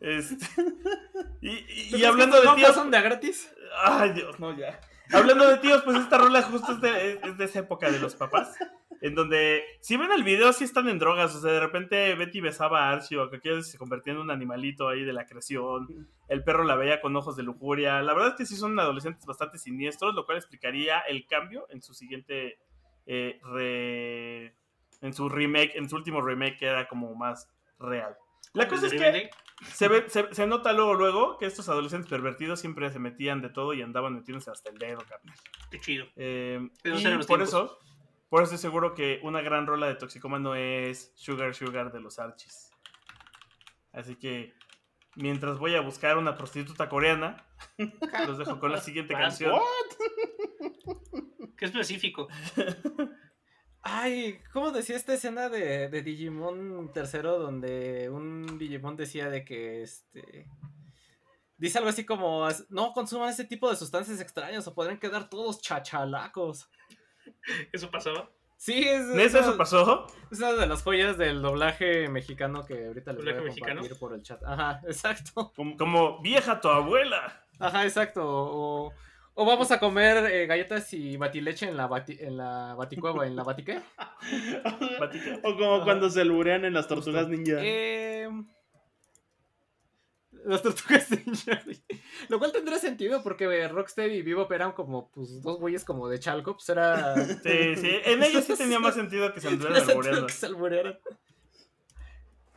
Este, <laughs> y, y- ¿Tú y crees hablando de tíos. son de a gratis? Ay, Dios, no, ya. Hablando de tíos, pues esta rola justo es de, es de esa época de los papás. En donde, si ven el video, sí están en drogas. O sea, de repente Betty besaba a Archie o que aquello se convertía en un animalito ahí de la creación. El perro la veía con ojos de lujuria. La verdad es que sí son adolescentes bastante siniestros, lo cual explicaría el cambio en su siguiente. eh, re- en su remake, en su último remake, que era como más real. La cosa es que se, ve, se, se nota luego, luego que estos adolescentes pervertidos siempre se metían de todo y andaban metiéndose hasta el dedo, carnal. Qué chido. Eh, y por tiempos. eso, por eso estoy seguro que una gran rola de Toxicomano es Sugar Sugar de los Archies. Así que mientras voy a buscar una prostituta coreana, <laughs> los dejo con la siguiente canción. <laughs> Qué específico. <laughs> Ay, ¿cómo decía esta escena de, de Digimon tercero donde un Digimon decía de que este dice algo así como no consuman ese tipo de sustancias extrañas o podrían quedar todos chachalacos. ¿Eso pasaba? Sí, es, ¿Neta eso pasó? es una de las joyas del doblaje mexicano que ahorita les voy a compartir por el chat. Ajá, <laughs> exacto. Como- Como vieja tu abuela. Ajá, exacto. O, o vamos a comer eh, galletas y batileche en la bati, en la baticueva, en la batique. <laughs> O como Ajá. cuando se lurean en las tortugas ninja. Eh, las tortugas ninja. Lo cual tendría sentido porque eh, Rocksteady y Vivo eran como pues dos güeyes como de Chalco, pues era Sí, sí. En ellos sí tenía más sentido <laughs> que se alburearan.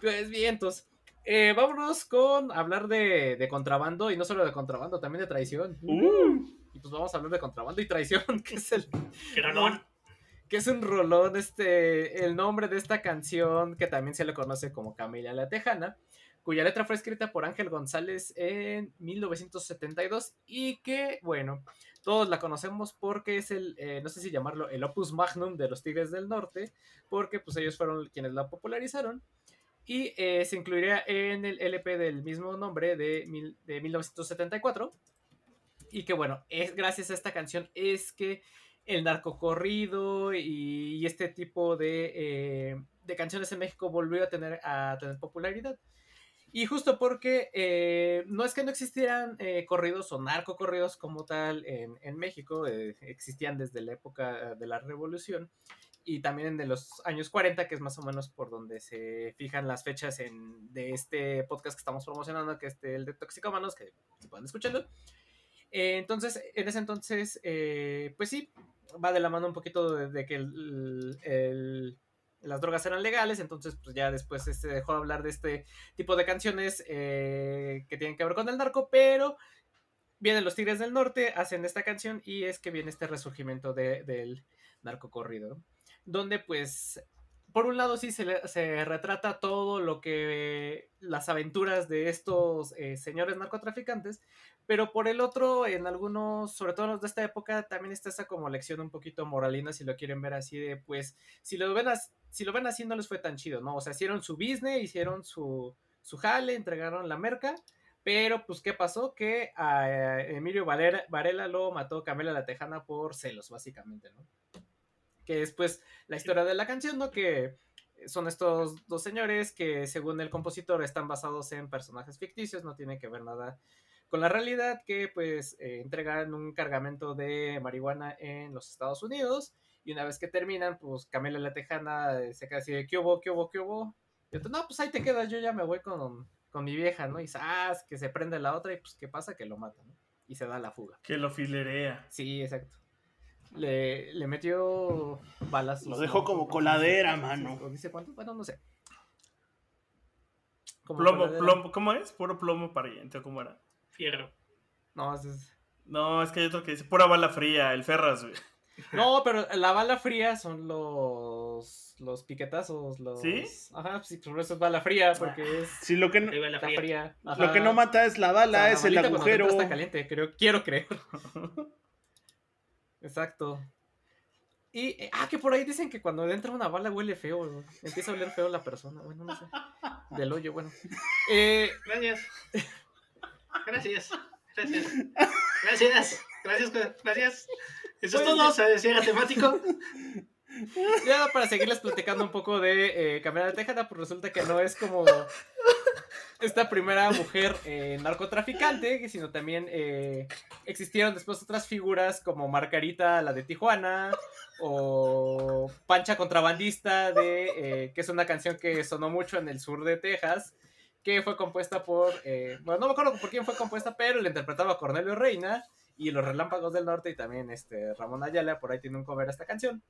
Pues bien, entonces eh, vámonos con hablar de, de contrabando y no solo de contrabando, también de traición. Uh, Y pues vamos a hablar de contrabando y traición, <laughs> que es el Granón. que es un rolón, este, el nombre de esta canción, que también se le conoce como Camila la Tejana, cuya letra fue escrita por Ángel González en 1972 y que, bueno, todos la conocemos porque es el, eh, no sé si llamarlo, el opus magnum de los Tigres del Norte, porque pues ellos fueron quienes la popularizaron. Y eh, se incluiría en el LP del mismo nombre de, mil- de 1974. Y que bueno, es gracias a esta canción es que el narcocorrido y, y este tipo de, eh, de canciones en México volvió a tener, a tener popularidad. Y justo porque eh, no es que no existieran eh, corridos o narcocorridos como tal en, en México, eh, existían desde la época de la Revolución y también de los años 40, que es más o menos por donde se fijan las fechas en, de este podcast que estamos promocionando, que es el de Toxicómanos, que se pueden escucharlo. Eh, entonces, en ese entonces, eh, pues sí, va de la mano un poquito de, que las drogas eran legales, entonces pues ya después se dejó de hablar de este tipo de canciones eh, que tienen que ver con el narco, pero vienen los Tigres del Norte, hacen esta canción y es que viene este resurgimiento de- del narco corrido, donde pues por un lado sí se, le- retrata todo lo que las aventuras de estos señores narcotraficantes, pero por el otro, en algunos, sobre todo los de esta época, también está esa como lección un poquito moralina, si lo quieren ver así de, pues, si lo ven, as- si lo ven así no les fue tan chido, ¿no? O sea, hicieron su business, hicieron su, su jale, entregaron la merca, pero pues, ¿qué pasó? Que a eh, Emilio Varela lo mató Camila la Tejana por celos, básicamente, ¿no? Que es pues la historia de la canción, ¿no? Que son estos dos señores que según el compositor están basados en personajes ficticios, no tienen que ver nada con la realidad, que pues eh, entregan un cargamento de marihuana en los Estados Unidos y una vez que terminan, pues Camila la Tejana eh, se queda así de ¿qué hubo, qué hubo, qué hubo? Y otro, no, pues ahí te quedas, yo ya me voy con, con mi vieja, ¿no? Y ¡zas! que se prende la otra y pues ¿qué pasa? Que lo mata, ¿no? Y se da la fuga. Que lo filerea. Sí, exacto. Le, le metió balas. Lo dejó como coladera, mano. ¿O dice cuánto? Bueno, no sé. Como Plomo, coladera. plomo, ¿cómo es? Puro plomo pariente, ¿o ¿cómo era? Fierro. No, ese es- No, es que hay otro que dice pura bala fría, el Ferras, güey. no, pero la bala fría son los los piquetazos, los ¿Sí? Ajá, sí, por eso es bala fría porque es Sí, lo que, no, la está fría. fría. lo que no mata es la bala, O sea, la es el cuando te agujero. Está caliente, creo, quiero creer. <laughs> Exacto. Y, eh, ah, que por ahí dicen que cuando entra una bala huele feo, güey. empieza a oler feo la persona, bueno, no sé. Del hoyo, bueno. <laughs> Eh, Gracias. Gracias. Gracias. Gracias. Gracias. Gracias. Eso es todo. Se cierra temático. ya para seguirles platicando un poco de eh, Camila de Tejada, pues resulta que no es como esta primera mujer eh, narcotraficante, sino también eh, existieron después otras figuras como Margarita, la de Tijuana, o Pancha Contrabandista, de, eh, que es una canción que sonó mucho en el sur de Texas, que fue compuesta por, eh, bueno, no me acuerdo por quién fue compuesta, pero la interpretaba Cornelio Reina y Los Relámpagos del Norte y también este Ramón Ayala, por ahí tiene un cover a esta canción.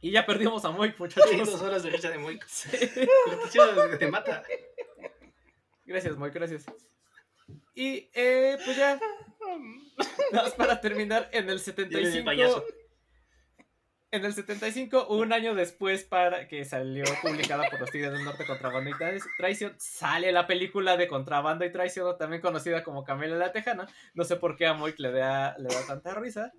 Y ya perdimos a Moik, Sí, muchachos. dos horas de risa de Moico. Sí. Te mata. Gracias, Moik, gracias. Y eh, pues ya. <laughs> Nada más para terminar, en el Dile de payaso. 75. En el 75, un año después para que salió publicada por los Tigres del Norte Contrabando y Tra- Traición, sale la película de Contrabando y Traición, también conocida como Camila la Tejana. No sé por qué a Moik le da, le da tanta risa.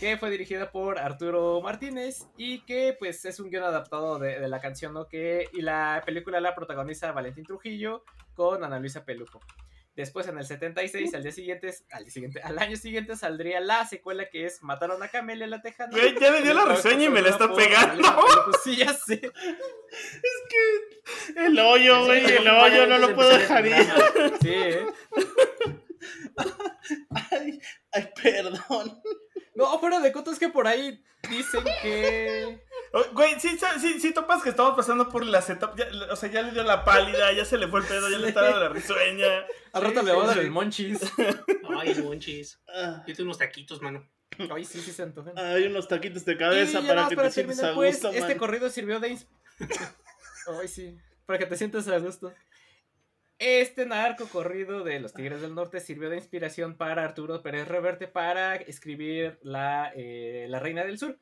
Que fue dirigida por Arturo Martínez y que pues es un guion adaptado de, de la canción, ¿no? Que, y la película la protagoniza Valentín Trujillo con Ana Luisa Peluco. Después en el 76, al día siguiente, al, día siguiente, al año siguiente saldría la secuela que es Mataron a Camelia la Tejana. Güey, ya le dio la reseña y me la está pegando. Sí, ya sé. El hoyo, güey, el hoyo, no lo puedo dejar ir. Sí, ¿eh? <laughs> Ay, ay, perdón. No, fuera de coto es que por ahí dicen que... <laughs> Oh, Güey, sí, sí, sí, topas que estamos pasando por las etapas. ya- o sea, ya le dio la pálida, ya se le fue el pedo, ya le está dando la risueña. Al Sí, rato le sí, voy a dar sí. <laughs> el monchis. Ay, monchis. Ah, Yo tengo unos taquitos, mano. Ay, sí, sí se antojan. Hay unos taquitos de cabeza para que te sientas a pues, gusto, este man. corrido sirvió de... <laughs> Ay, sí, para que te sientas a gusto. Este narco corrido de los Tigres del Norte sirvió de inspiración para Arturo Pérez Reverte para escribir la, eh, la Reina del Sur.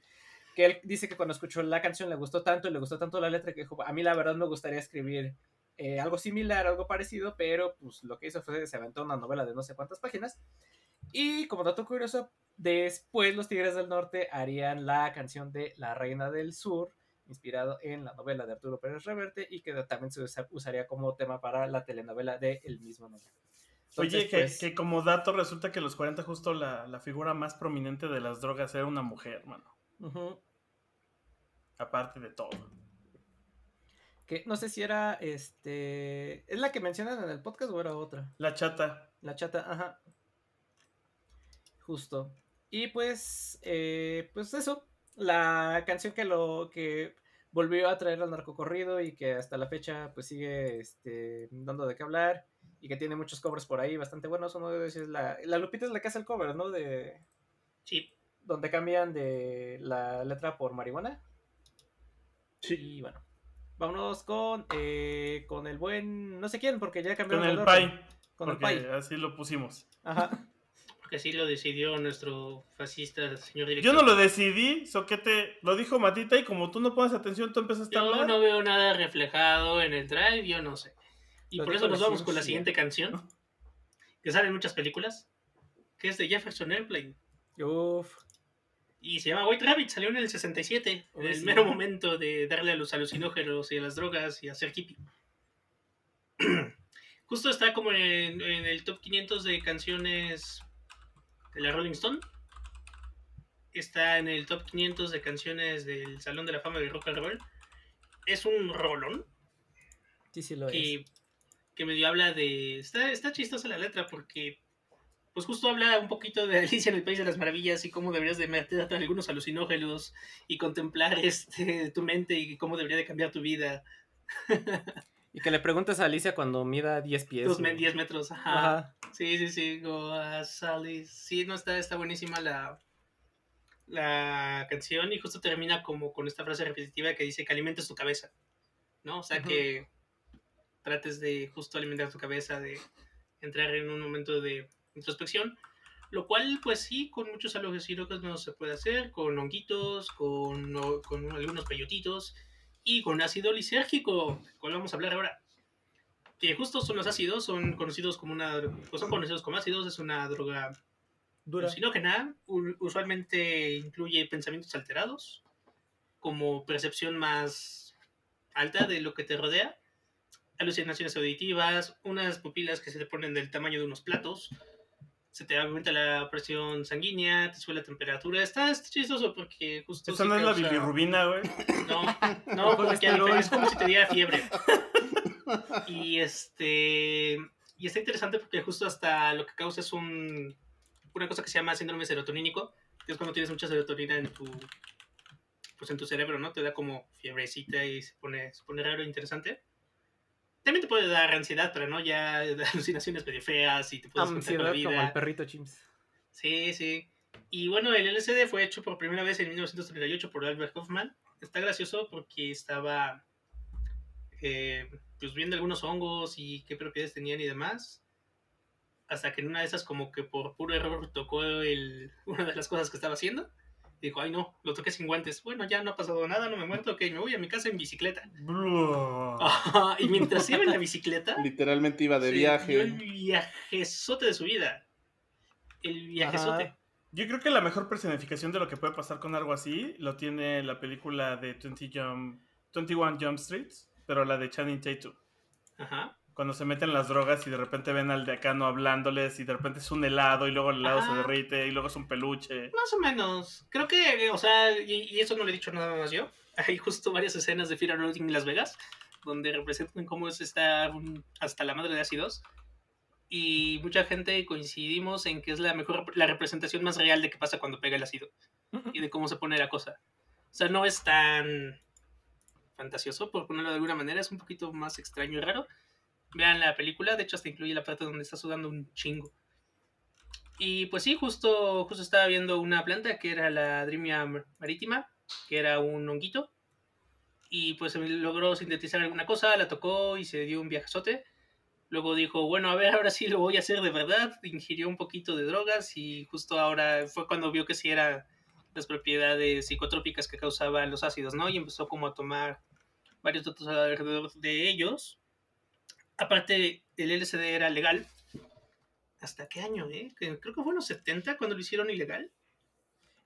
Que él dice que cuando escuchó la canción le gustó tanto, le gustó tanto la letra que dijo, a mí la verdad me gustaría escribir eh, algo similar, algo parecido, pero pues lo que hizo fue que se aventó una novela de no sé cuántas páginas. Y como dato curioso, después los Tigres del Norte harían la canción de La Reina del Sur, inspirado en la novela de Arturo Pérez Reverte y que también se usa- usaría como tema para la telenovela de el mismo nombre. Oye, que, pues, que como dato resulta que los 40 justo la, la figura más prominente de las drogas era una mujer, mano. Aparte de todo. que no sé si era este. ¿Es la que mencionan en el podcast o era otra? La chata. La chata, ajá. Justo. Y pues, eh, pues eso. La canción que lo que volvió a traer al narcocorrido y que hasta la fecha pues sigue este, dando de qué hablar y que tiene muchos covers por ahí bastante buenos. Uno de ellos es la, la Lupita es la que hace el cover, ¿no? De Sí. donde cambian de la letra por marihuana. Sí. Y bueno, vámonos con eh, con el buen no sé quién porque ya cambió Con el orden. pay. Con el pay. así lo pusimos. Ajá. Porque así lo decidió nuestro fascista señor Yo director. no lo decidí, Soquete. Lo dijo Matita y como tú no pones atención, tú empezaste a Yo hablar. no veo nada reflejado en el drive, yo no sé. Y Lo por eso nos vamos con la siguiente canción, que sale en muchas películas, que es de Jefferson Airplane. Uf. Y se llama White Rabbit, salió en el 67, en el sí. mero momento de darle a los alucinógenos y a las drogas y hacer hippie. <clears throat> Justo está como en, en el top 500 de canciones de la Rolling Stone. Está en el top 500 de canciones del Salón de la Fama del Rock and Roll. Es un rolón Sí, sí lo es. que, que medio habla de... Está, está chistosa la letra porque pues justo habla un poquito de Alicia en el País de las Maravillas y cómo deberías de meterte algunos alucinógenos y contemplar este, tu mente y cómo debería de cambiar tu vida. <laughs> Y que le preguntes a Alicia cuando mida 10 pies. Dos, güey. men- 10 metros, ajá. Ajá. Sí, sí, sí, go a Sally. Sí, no, está, está buenísima la, la canción y justo termina como con esta frase repetitiva que dice que alimentes tu cabeza, ¿no? O sea, que trates de justo alimentar tu cabeza, de entrar en un momento de introspección, lo cual, pues sí, con muchos alucinógenos no se puede hacer, con honguitos, con, con algunos peyotitos y con ácido lisérgico, del cual vamos a hablar ahora que justo son los ácidos, son conocidos como una pues son conocidos como ácidos, es una droga Dura. Alucinógena u- usualmente incluye pensamientos alterados, como percepción más alta de lo que te rodea, alucinaciones auditivas, unas pupilas que se te ponen del tamaño de unos platos, se te aumenta la presión sanguínea, te sube la temperatura. Está, chistoso porque justo... Esa sí no es la bilirrubina, güey. No, <laughs> no, porque es como si te diera fiebre. Y este. Y está interesante porque justo hasta lo que causa es un, una cosa que se llama síndrome serotonínico, que es cuando tienes mucha serotonina en tu pues en tu cerebro, ¿no? Te da como fiebrecita y se pone, se pone raro e interesante. También te puede dar ansiedad, pero no ya <laughs> alucinaciones medio feas y te puedes con la Ansiedad como vida. el perrito Chimps. Sí, sí. Y bueno, el LCD fue hecho por primera vez en 1938 por Albert Hoffman. Está gracioso porque estaba eh, pues viendo algunos hongos y qué propiedades tenían y demás. Hasta que en una de esas como que por puro error tocó el, <laughs> una de las cosas que estaba haciendo. Y dijo, ay no, lo toqué sin guantes. Bueno, ya no ha pasado nada, no me muerto, ok, me voy a mi casa en bicicleta. Y mientras iba en la <laughs> bicicleta, Literalmente iba de dio el viaje. viajezote de su vida. El viajezote. Ajá. Yo creo que la mejor personificación de lo que puede pasar con algo así lo tiene la película de 20 Jump, 21 Jump Streets, pero la de Channing Tatum. Ajá. Cuando se meten las drogas y de repente ven al decano hablándoles y de repente es un helado y luego el helado se derrite y luego es un peluche. Más o menos. Creo que, o sea, y, y eso no lo he dicho nada más yo. <laughs> Hay justo varias escenas de Fear and Loathing en Las Vegas donde representan cómo es estar un- hasta la madre de ácidos. Y mucha gente coincidimos en que es la mejor, la representación más real de qué pasa cuando pega el ácido y de cómo se pone la cosa. O sea, no es tan fantasioso, por ponerlo de alguna manera, es un poquito más extraño y raro. Vean la película, de hecho hasta incluye la parte donde está sudando un chingo. Y pues sí, justo, justo estaba viendo una planta que era la Dreamia marítima, que era un honguito. Y pues logró sintetizar alguna cosa, la tocó y se dio un viajezote. Luego dijo, bueno, a ver, ahora sí lo voy a hacer de verdad. Ingirió un poquito de drogas y justo ahora fue cuando vio que sí eran las propiedades psicotrópicas que causaban los ácidos, ¿no? Y empezó como a tomar varios datos alrededor de ellos. Aparte, el LSD era legal. ¿Hasta qué año, eh? Creo que fue en los 70 cuando lo hicieron ilegal.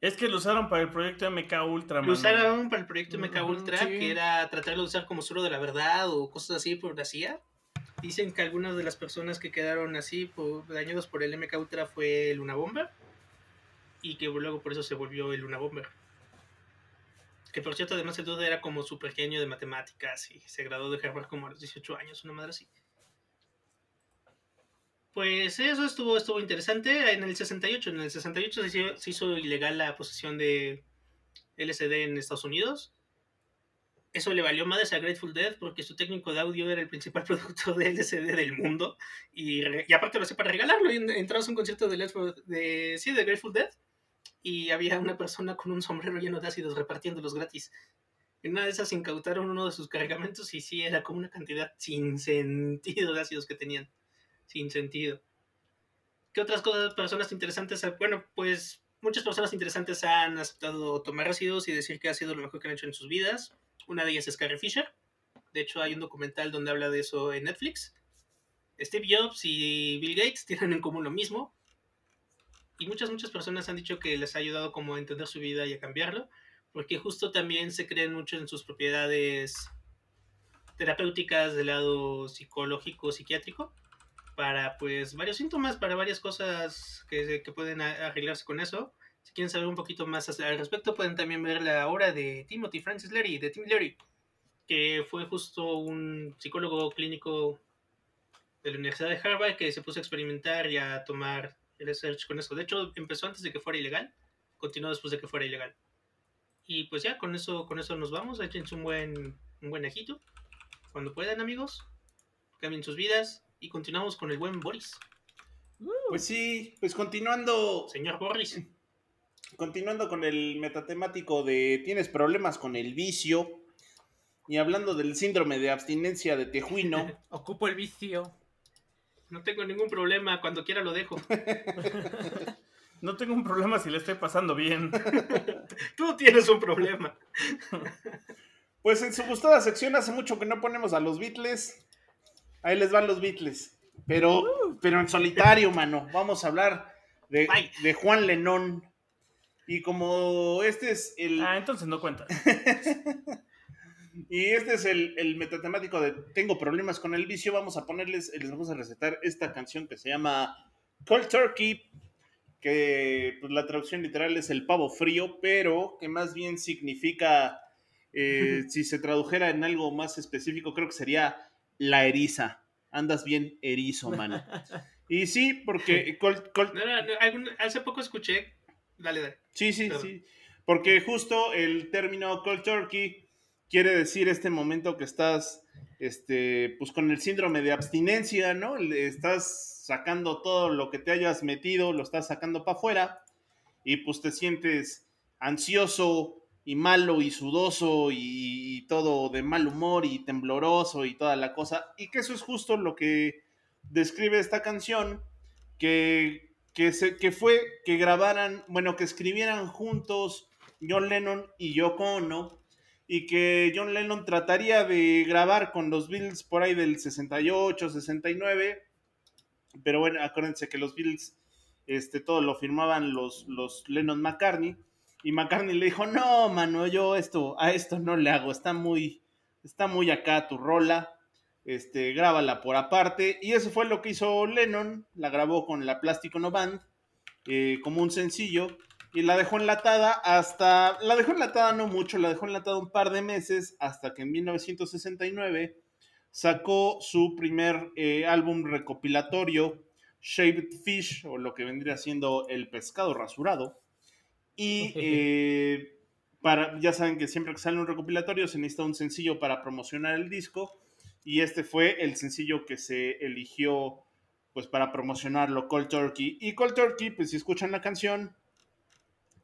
Es que lo usaron para el proyecto MK Ultra, Lo usaron para el proyecto MK Ultra, sí. que era tratarlo de usar como suero de la verdad o cosas así por la CIA. Dicen que algunas de las personas que quedaron así, por, dañados por el MK Ultra, fue el Luna Bomber. Y que luego por eso se volvió el Luna Bomber. Que por cierto, además el dude era como súper genio de matemáticas y se graduó de Harvard como a los 18 años, una madre así. Pues eso estuvo, estuvo interesante. En el 68, en el 68 se hizo, se hizo ilegal la posesión de LSD en Estados Unidos. Eso le valió madres a Grateful Dead porque su técnico de audio era el principal <laughs> productor de LSD del mundo. Y, y aparte lo hacía para regalarlo. Y en- entrabas a un concierto de, de, sí, de Grateful Dead y había una persona con un sombrero lleno de ácidos repartiéndolos gratis. En una de esas incautaron uno de sus cargamentos y sí, era como una cantidad sin sentido de ácidos que tenían. Sin sentido. ¿Qué otras cosas, personas interesantes? Bueno, pues muchas personas interesantes han aceptado tomar ácidos y decir que ha sido lo mejor que han hecho en sus vidas. Una de ellas es Carrie Fisher. De hecho, hay un documental donde habla de eso en Netflix. Steve Jobs y Bill Gates tienen en común lo mismo. Y muchas, muchas personas han dicho que les ha ayudado como a entender su vida y a cambiarlo. Porque justo también se creen mucho en sus propiedades terapéuticas del lado psicológico, psiquiátrico. Para pues varios síntomas, para varias cosas que, que pueden arreglarse con eso. Si quieren saber un poquito más al respecto, pueden también ver la obra de Timothy Francis Leary, de Tim Leary, que fue justo un psicólogo clínico de la Universidad de Harvard que se puso a experimentar y a tomar research con eso. De hecho, empezó antes de que fuera ilegal, continuó después de que fuera ilegal. Y pues ya, con eso, con eso nos vamos. Échense un buen, un buen ajito. Cuando puedan, amigos. Cambien sus vidas. Y continuamos con el buen Boris. Pues sí, pues continuando, Señor Boris. continuando con el metatemático de tienes problemas con el vicio y hablando del síndrome de abstinencia de tejuino, <laughs> Ocupo el vicio. No tengo ningún problema. Cuando quiera lo dejo. <laughs> No tengo un problema si le estoy pasando bien. <laughs> Tú tienes un problema. pues en su gustada sección hace mucho que no ponemos a los Beatles. Ahí les van los Beatles. Pero, pero en solitario, mano. Vamos a hablar de, de Juan Lenón. Y como este es el. Ah, entonces no cuenta. <laughs> Y este es el, el metatemático de Tengo problemas con el vicio. Vamos a ponerles, les vamos a recetar esta canción que se llama Cold Turkey, que pues, la traducción literal es el pavo frío, pero que más bien significa, eh, <laughs> si se tradujera en algo más específico, creo que sería la eriza. Andas bien erizo, mano. <laughs> Y sí, porque No, no, no, algún- hace poco escuché. Dale, dale. Sí, sí, Perdón. sí. Porque justo el término cold turkey quiere decir este momento que estás, este, pues con el síndrome de abstinencia, ¿no? Le estás sacando todo lo que te hayas metido, lo estás sacando para afuera y pues te sientes ansioso y malo y sudoso y, todo de mal humor y tembloroso y toda la cosa. Y que eso es justo lo que describe esta canción que, que, se, que fue que grabaran, bueno, que escribieran juntos John Lennon y Yoko Ono, y que John Lennon trataría de grabar con los Beatles por ahí del 68, 69, pero bueno, acuérdense que los Beatles, este, todo lo firmaban los, los Lennon McCartney, y McCartney le dijo, no, mano, yo esto, a esto no le hago, está muy, está muy acá tu rola, este, grábala por aparte. Y eso fue lo que hizo Lennon, la grabó con la Plastic Ono Band eh, como un sencillo y la dejó enlatada hasta, la dejó enlatada no mucho, la dejó enlatada un par de meses hasta que en 1969 sacó su primer eh, álbum recopilatorio, Shaved Fish, o lo que vendría siendo El Pescado Rasurado. Y <laughs> eh, para, ya saben que siempre que sale un recopilatorio se necesita un sencillo para promocionar el disco. Y este fue el sencillo que se eligió pues para promocionarlo Cold Turkey. Y Cold Turkey pues si escuchan la canción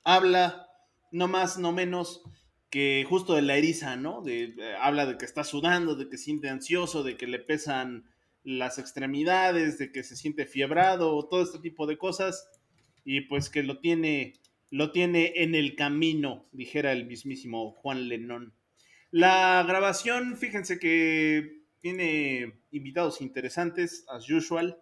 habla no más no menos que justo de la eriza, ¿no? De, eh, habla de que está sudando, de que siente ansioso, de que le pesan las extremidades, de que se siente fiebrado, todo este tipo de cosas. Y pues que lo tiene lo tiene en el camino, dijera el mismísimo Juan Lennon. La grabación, fíjense que tiene invitados interesantes, as usual.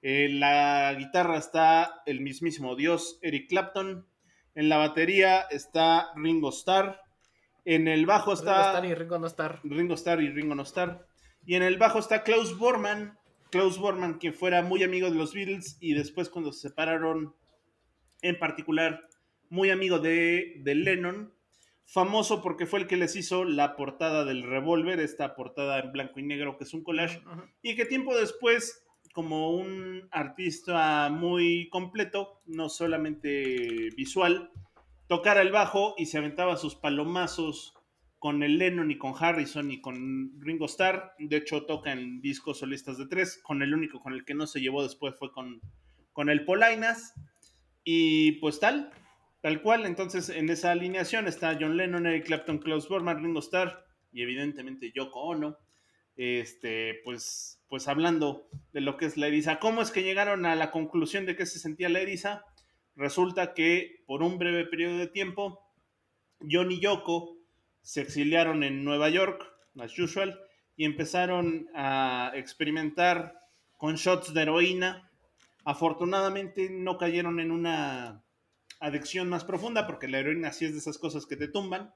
En la guitarra está el mismísimo Dios, Eric Clapton. En la batería está Ringo Starr. En el bajo Ringo está Starr y Ringo no estar. Ringo Starr y Ringo No Starr. Y en el bajo está Klaus Bormann. Klaus Bormann, que fuera muy amigo de los Beatles y después cuando se separaron, en particular, muy amigo de, de Lennon. Famoso porque fue el que les hizo la portada del revólver, esta portada en blanco y negro que es un collage. Y que tiempo después, como un artista muy completo, no solamente visual, tocara el bajo y se aventaba sus palomazos con el Lennon y con Harrison y con Ringo Starr. De hecho, toca en discos solistas de tres. Con el único con el que no se llevó después fue con, con el Polainas. Y pues tal, tal cual. Entonces, en esa alineación está John Lennon, Eric Clapton, Klaus Bormann, Ringo Starr y evidentemente Yoko Ono. Este, pues, pues hablando de lo que es la eriza. ¿Cómo es que llegaron a la conclusión de que se sentía la eriza? Resulta que por un breve periodo de tiempo, John y Yoko se exiliaron en Nueva York, as usual, y empezaron a experimentar con shots de heroína. Afortunadamente no cayeron en una adicción más profunda, porque la heroína sí es de esas cosas que te tumban,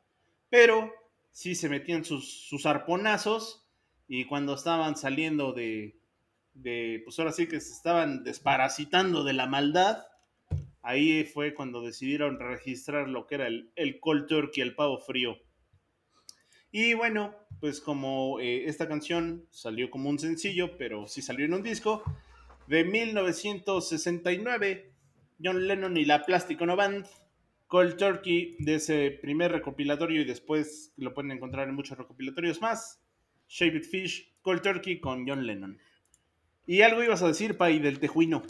pero sí se metían sus, sus arponazos y cuando estaban saliendo de, de, pues ahora sí que se estaban desparasitando de la maldad, ahí fue cuando decidieron registrar lo que era el, el cold turkey, el pavo frío. Y bueno, pues como eh, esta canción salió como un sencillo, pero sí salió en un disco, de 1969, John Lennon y la Plastic Ono Band, Cold Turkey, de ese primer recopilatorio y después lo pueden encontrar en muchos recopilatorios más, Shaved Fish, Cold Turkey con John Lennon. Y algo ibas a decir, Pai, del tejuino.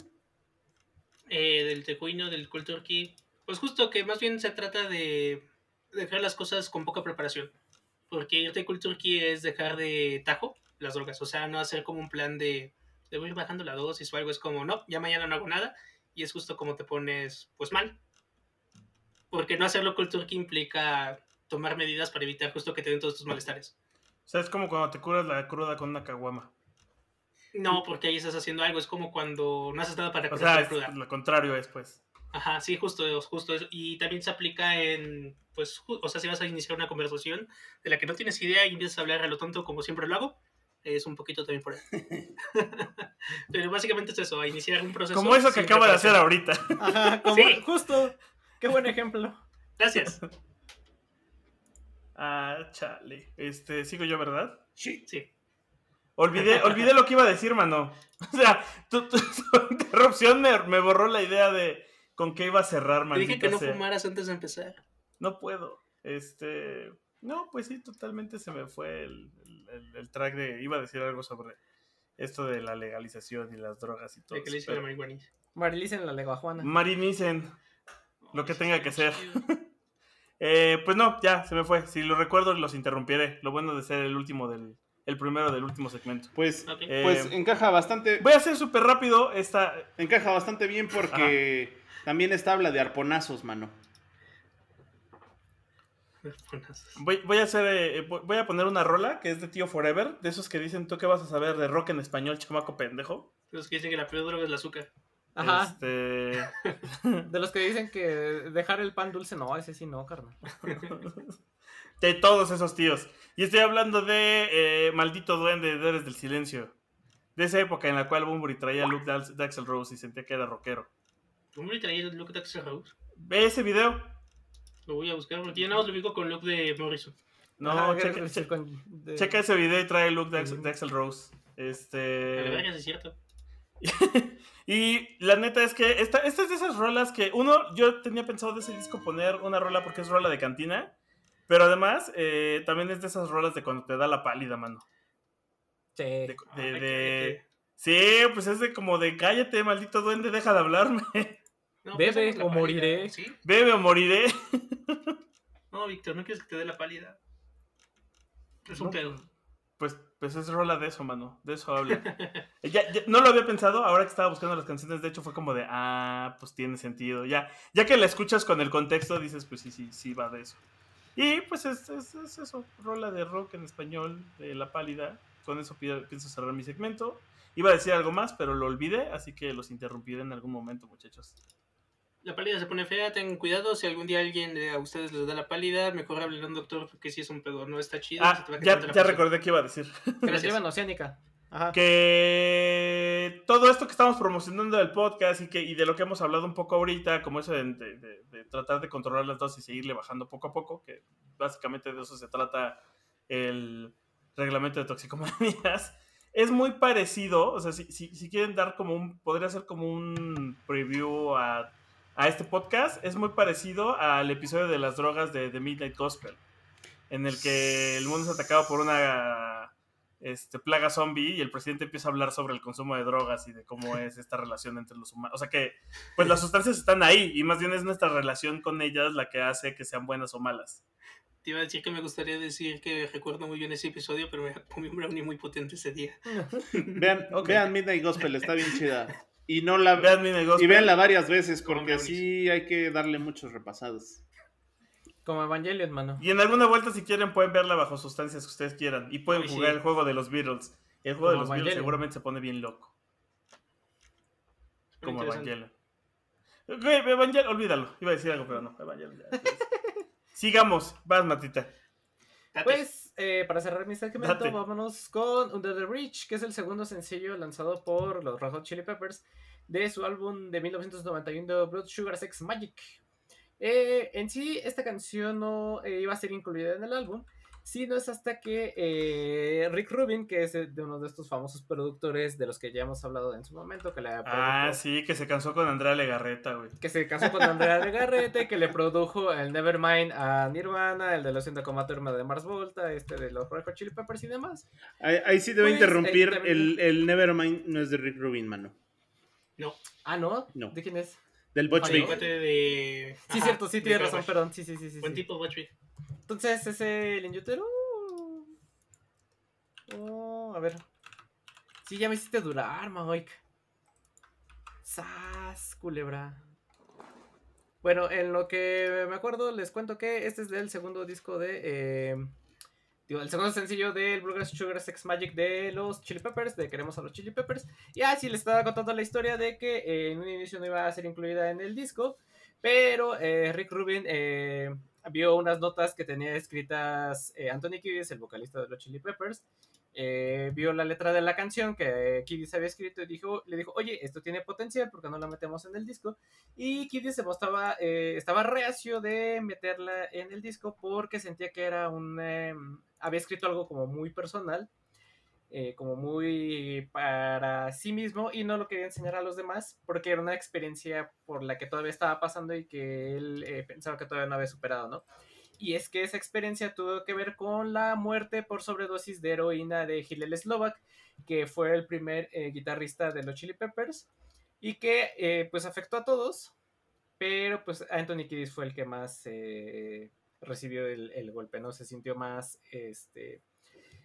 Eh, del tejuino, del cold turkey. Pues justo que más bien se trata de dejar las cosas con poca preparación. Porque irte cold turkey es dejar de tajo las drogas. O sea, no hacer como un plan de, de voy ir bajando la dosis o algo. Es como, no, ya mañana no hago nada. Y es justo como te pones, pues mal. Porque no hacerlo cold turkey implica tomar medidas para evitar justo que te den todos tus malestares. O sea, es como cuando te curas la cruda con una caguama. No, porque ahí estás haciendo algo. Es como cuando no haces nada para O sea, la cruda. lo contrario es pues. Ajá, sí, justo, justo eso. Y también se aplica en, pues, o sea, si vas a iniciar una conversación de la que no tienes idea y empiezas a hablar a lo tonto como siempre lo hago, es un poquito también por ahí. <laughs> Pero básicamente es eso, a iniciar un proceso. Como eso que acaba de hacer ahorita. <laughs> Ajá, como, Sí. justo. Qué buen ejemplo. Gracias. <laughs> Ah, chale. Este, sigo yo, ¿verdad? Sí. Sí. Olvidé, olvidé lo que iba a decir, mano. O sea, tu, tu- tu interrupción me, me borró la idea de con qué iba a cerrar, maldita dije que no sea. fumaras antes de empezar. No puedo. Este. No, pues sí, totalmente se me fue el, el- el track de. Iba a decir algo sobre esto de la legalización y las drogas y todo. De que le eso, hice la marihuana. Leguajuana. Marinicen. Lo que tenga que ser. <laughs> Eh, pues no, ya, se me fue. Si lo recuerdo, los interrumpiré. Lo bueno de ser el último del. El primero del último segmento. Pues. Eh, pues encaja bastante, Voy a hacer súper rápido esta. encaja bastante bien porque también esta habla de arponazos, mano. Voy, voy a hacer. eh, voy a poner una rola que es de Tío Forever. De esos que dicen, ¿tú qué vas a saber de rock en español, chamaco pendejo? Los que dicen que la peor droga es el azúcar. Ajá. Este. <laughs> De los que dicen que dejar el pan dulce, no, ese sí no, carnal. <laughs> de todos esos tíos. Y estoy hablando de eh, Maldito Duende de Héroes del Silencio. De esa época en la cual Bunbury traía look de de Axl Rose y sentía que era rockero. ¿Cómo le traía el look de Axel Rose? Ve ese video. Lo voy a buscar porque ya nada más lo ubico con look de Morrison. No, Ajá, checa, es el con- de- checa ese video y trae el look de, Ax- de Axl Rose. La Este. verga, sí es cierto. <laughs> y la neta es que esta, esta es de esas rolas que uno, yo tenía pensado de ese disco poner una rola porque es rola de cantina. Pero además, eh, también es de esas rolas de cuando te da la pálida, mano. Sí. De. Sí, pues es de como de cállate, maldito duende, deja de hablarme. <laughs> No, Bebe o moriré. ¿Sí? Bebe o moriré. <laughs> No, Víctor, no quieres que te dé la pálida. Es un No. pedo. Pues, pues es rola de eso, mano. De eso habla. <laughs> Ya- ya- no lo había pensado, ahora que estaba buscando las canciones, de hecho fue como de, ah, pues tiene sentido. Ya, ya que la escuchas con el contexto, dices, pues sí, sí, sí va de eso. Y pues es, es- es eso, rola de rock en español, de La Pálida. Con eso pi- pienso cerrar mi segmento. Iba a decir algo más, pero lo olvidé, así que los interrumpiré en algún momento, muchachos. La pálida se pone fea, tengan cuidado. Si algún día alguien de- a ustedes les da la pálida, mejor hablen a un doctor porque si es un pedo, no está chido. Ah, se te va a ya, la recordé qué iba a decir. <laughs> Que llevan oceánica. Ajá. que todo esto que estamos promocionando del podcast y que y de lo que hemos hablado un poco ahorita, como eso de, de- de- de tratar de controlar las dosis y seguirle bajando poco a poco, que básicamente de eso se trata el reglamento de toxicomanías, <laughs> es muy parecido, o sea, si, si, si quieren dar como un, podría ser como un preview a, a este podcast, es muy parecido al episodio de las drogas de The Midnight Gospel, en el que el mundo es atacado por una este, plaga zombie y el presidente empieza a hablar sobre el consumo de drogas y de cómo <laughs> es esta relación entre los humanos. O sea que, pues las sustancias están ahí y más bien es nuestra relación con ellas la que hace que sean buenas o malas. Te iba a decir que me gustaría decir que recuerdo muy bien ese episodio, pero me <laughs> comí un brownie muy potente ese día. <laughs> Vean, Midnight Gospel, está bien chida. Y no la Vean mi negocio. y véanla varias veces porque brownies. sí hay que darle muchos repasados. Como Evangelion, mano. Y en alguna vuelta, si quieren, pueden verla bajo sustancias que ustedes quieran. Y pueden Ay, jugar sí. el juego de los Beatles. El juego de los Beatles seguramente se pone bien loco. Como. Evangelion. Ok, Evangelion, olvídalo. Iba a decir algo, pero no. Evangelion ya. <laughs> Sigamos. Vas, Matita. Date. Pues, eh, para cerrar mi segmento, Date. vámonos con Under the Bridge, que es el segundo sencillo lanzado por los Red Hot Chili Peppers de su álbum de 1991 Blood Sugar Sex Magic. Eh, en sí, esta canción no eh, iba a ser incluida en el álbum, sino es hasta que eh, Rick Rubin, que es eh, de uno de estos famosos productores de los que ya hemos hablado en su momento, que le Ah, sí, que se cansó con Andrea Legarreta, güey. que se casó con Andrea Legarrete, que le produjo el Nevermind a Nirvana, el de los 100,turma de Mars Volta, este de los Red Hot Chili Peppers y demás. Ahí, ahí sí a Pues, interrumpir. El, el Nevermind no es de Rick Rubin, mano. No, Ah, ¿no? No. ¿De quién es? Del Butch no. cuate de. Sí, Ajá, cierto, sí, tienes razón, perdón. Sí, sí, sí, sí. Buen sí. tipo, Butch. Entonces, ese el. Oh, a ver. Sí, ya me hiciste durar, Mahoik. Sas, culebra. Bueno, en lo que me acuerdo, les cuento que este es del segundo disco de. eh, digo, el segundo sencillo del Bluegrass Sugar Sex Magic de los Chili Peppers, de Queremos a los Chili Peppers. Y así le estaba contando la historia de que eh, en un inicio no iba a ser incluida en el disco, pero eh, Rick Rubin eh, vio unas notas que tenía escritas Anthony Kiddis, el vocalista de los Chili Peppers. vio la letra de la canción que Kiddis había escrito y dijo, le dijo, oye, esto tiene potencial, porque no la metemos en el disco? Y Kiddis se mostraba, estaba reacio de meterla en el disco porque sentía que era un... había escrito algo como muy personal, eh, como muy para sí mismo y no lo quería enseñar a los demás porque era una experiencia por la que todavía estaba pasando y que él eh, pensaba que todavía no había superado, ¿no? Y es que esa experiencia tuvo que ver con la muerte por sobredosis de heroína de Hillel Slovak, que fue el primer eh, guitarrista de los Chili Peppers y que eh, pues afectó a todos, pero pues Anthony Kiddis fue el que más recibió el, el golpe, ¿no? Se sintió más, este,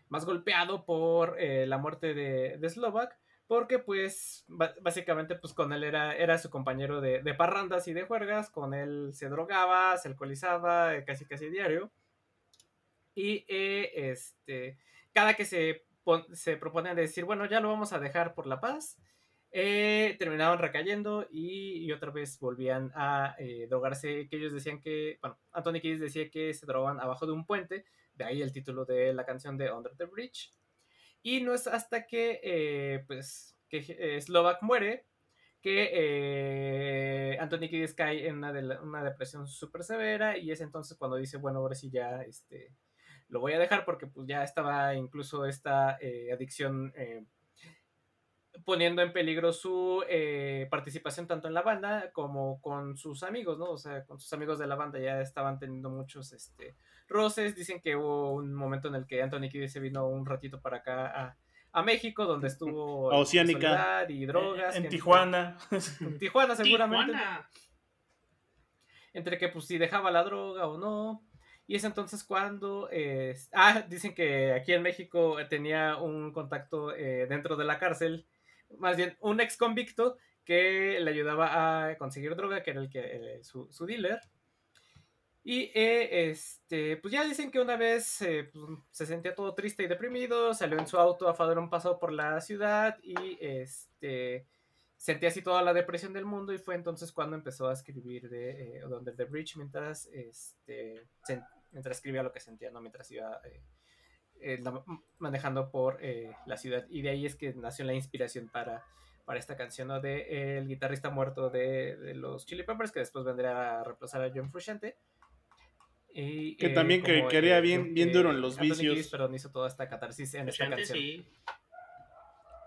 más golpeado por eh, la muerte de, de Slovak, porque pues básicamente pues con él era, era su compañero de, de parrandas y de juergas, con él se drogaba, se alcoholizaba eh, casi casi diario, y eh, este, cada que se, se proponen decir, bueno, ya lo vamos a dejar por la paz, eh, terminaban recayendo y, otra vez volvían a eh, drogarse, que ellos decían que, bueno, Anthony Kiddis decía que se drogaban abajo de un puente, de ahí el título de la canción de Under the Bridge. Y no es hasta que, eh, pues, que Slovak muere que Anthony Kiddis cae en una, depresión súper severa y es entonces cuando dice, bueno, ahora sí ya, este, lo voy a dejar porque pues ya estaba incluso esta adicción poniendo en peligro su eh, participación tanto en la banda como con sus amigos, ¿no? O sea, con sus amigos de la banda ya estaban teniendo muchos este, roces. Dicen que hubo un momento en el que Anthony Kiddis se vino un ratito para acá a, a México, donde estuvo A <laughs> Oceánica. y drogas. en gente- Tijuana. <laughs> En Tijuana, seguramente Tijuana. entre que pues si dejaba la droga o no. Y es entonces cuando... eh, ah, dicen que aquí en México tenía un contacto eh, dentro de la cárcel, más bien un ex convicto que le ayudaba a conseguir droga, que era el que eh, su, su dealer. Y eh, este, pues ya dicen que una vez eh, pues, se sentía todo triste y deprimido, salió en su auto a dar un paseo por la ciudad y este sentía así toda la depresión del mundo y fue entonces cuando empezó a escribir de eh, Under the Bridge mientras este sen- mientras escribía lo que sentía, ¿no? Mientras iba eh, eh, manejando por eh, la ciudad y de ahí es que nació la inspiración para, para esta canción, ¿no? De eh, el guitarrista muerto de, de los Chili Peppers que después vendría a reemplazar a John Frusciante. Y, Que también que quería eh, bien- bien duro en los Anthony vicios. Kiedis, pero hizo toda esta catarsis en esta canción. sí.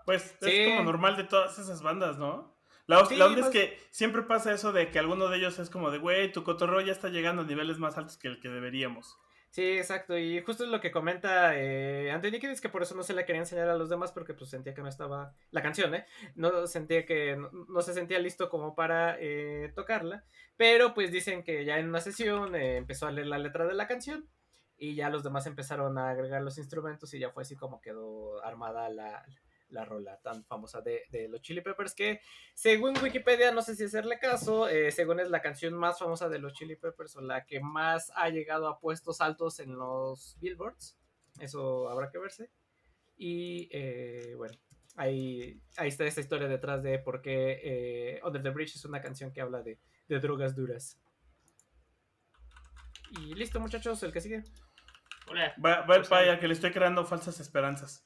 Pues Sí. es como normal de todas esas bandas, ¿no? La, Sí, la onda más- es que siempre pasa eso de que alguno de ellos es como de, güey, tu cotorreo ya está llegando a niveles más altos que el que deberíamos. Sí, exacto. Y justo es lo que comenta eh, Anthony Kiedis, que por eso no se la quería enseñar a los demás, porque pues sentía que no estaba la canción, ¿eh? No sentía que no, no se sentía listo como para eh, tocarla. Pero pues dicen que ya en una sesión eh, empezó a leer la letra de la canción y ya los demás empezaron a agregar los instrumentos y ya fue así como quedó armada la, la rola tan famosa de, de los Chili Peppers que según Wikipedia, no sé si hacerle caso, eh, según es la canción más famosa de los Chili Peppers o la que más ha llegado a puestos altos en los billboards. Eso habrá que verse. Y eh, bueno, ahí, ahí está esta historia detrás de por qué eh, Under the Bridge es una canción que habla de, de drogas duras. Y listo, muchachos, el que sigue. Hola. Va, va el Pues, paya que le estoy creando falsas esperanzas.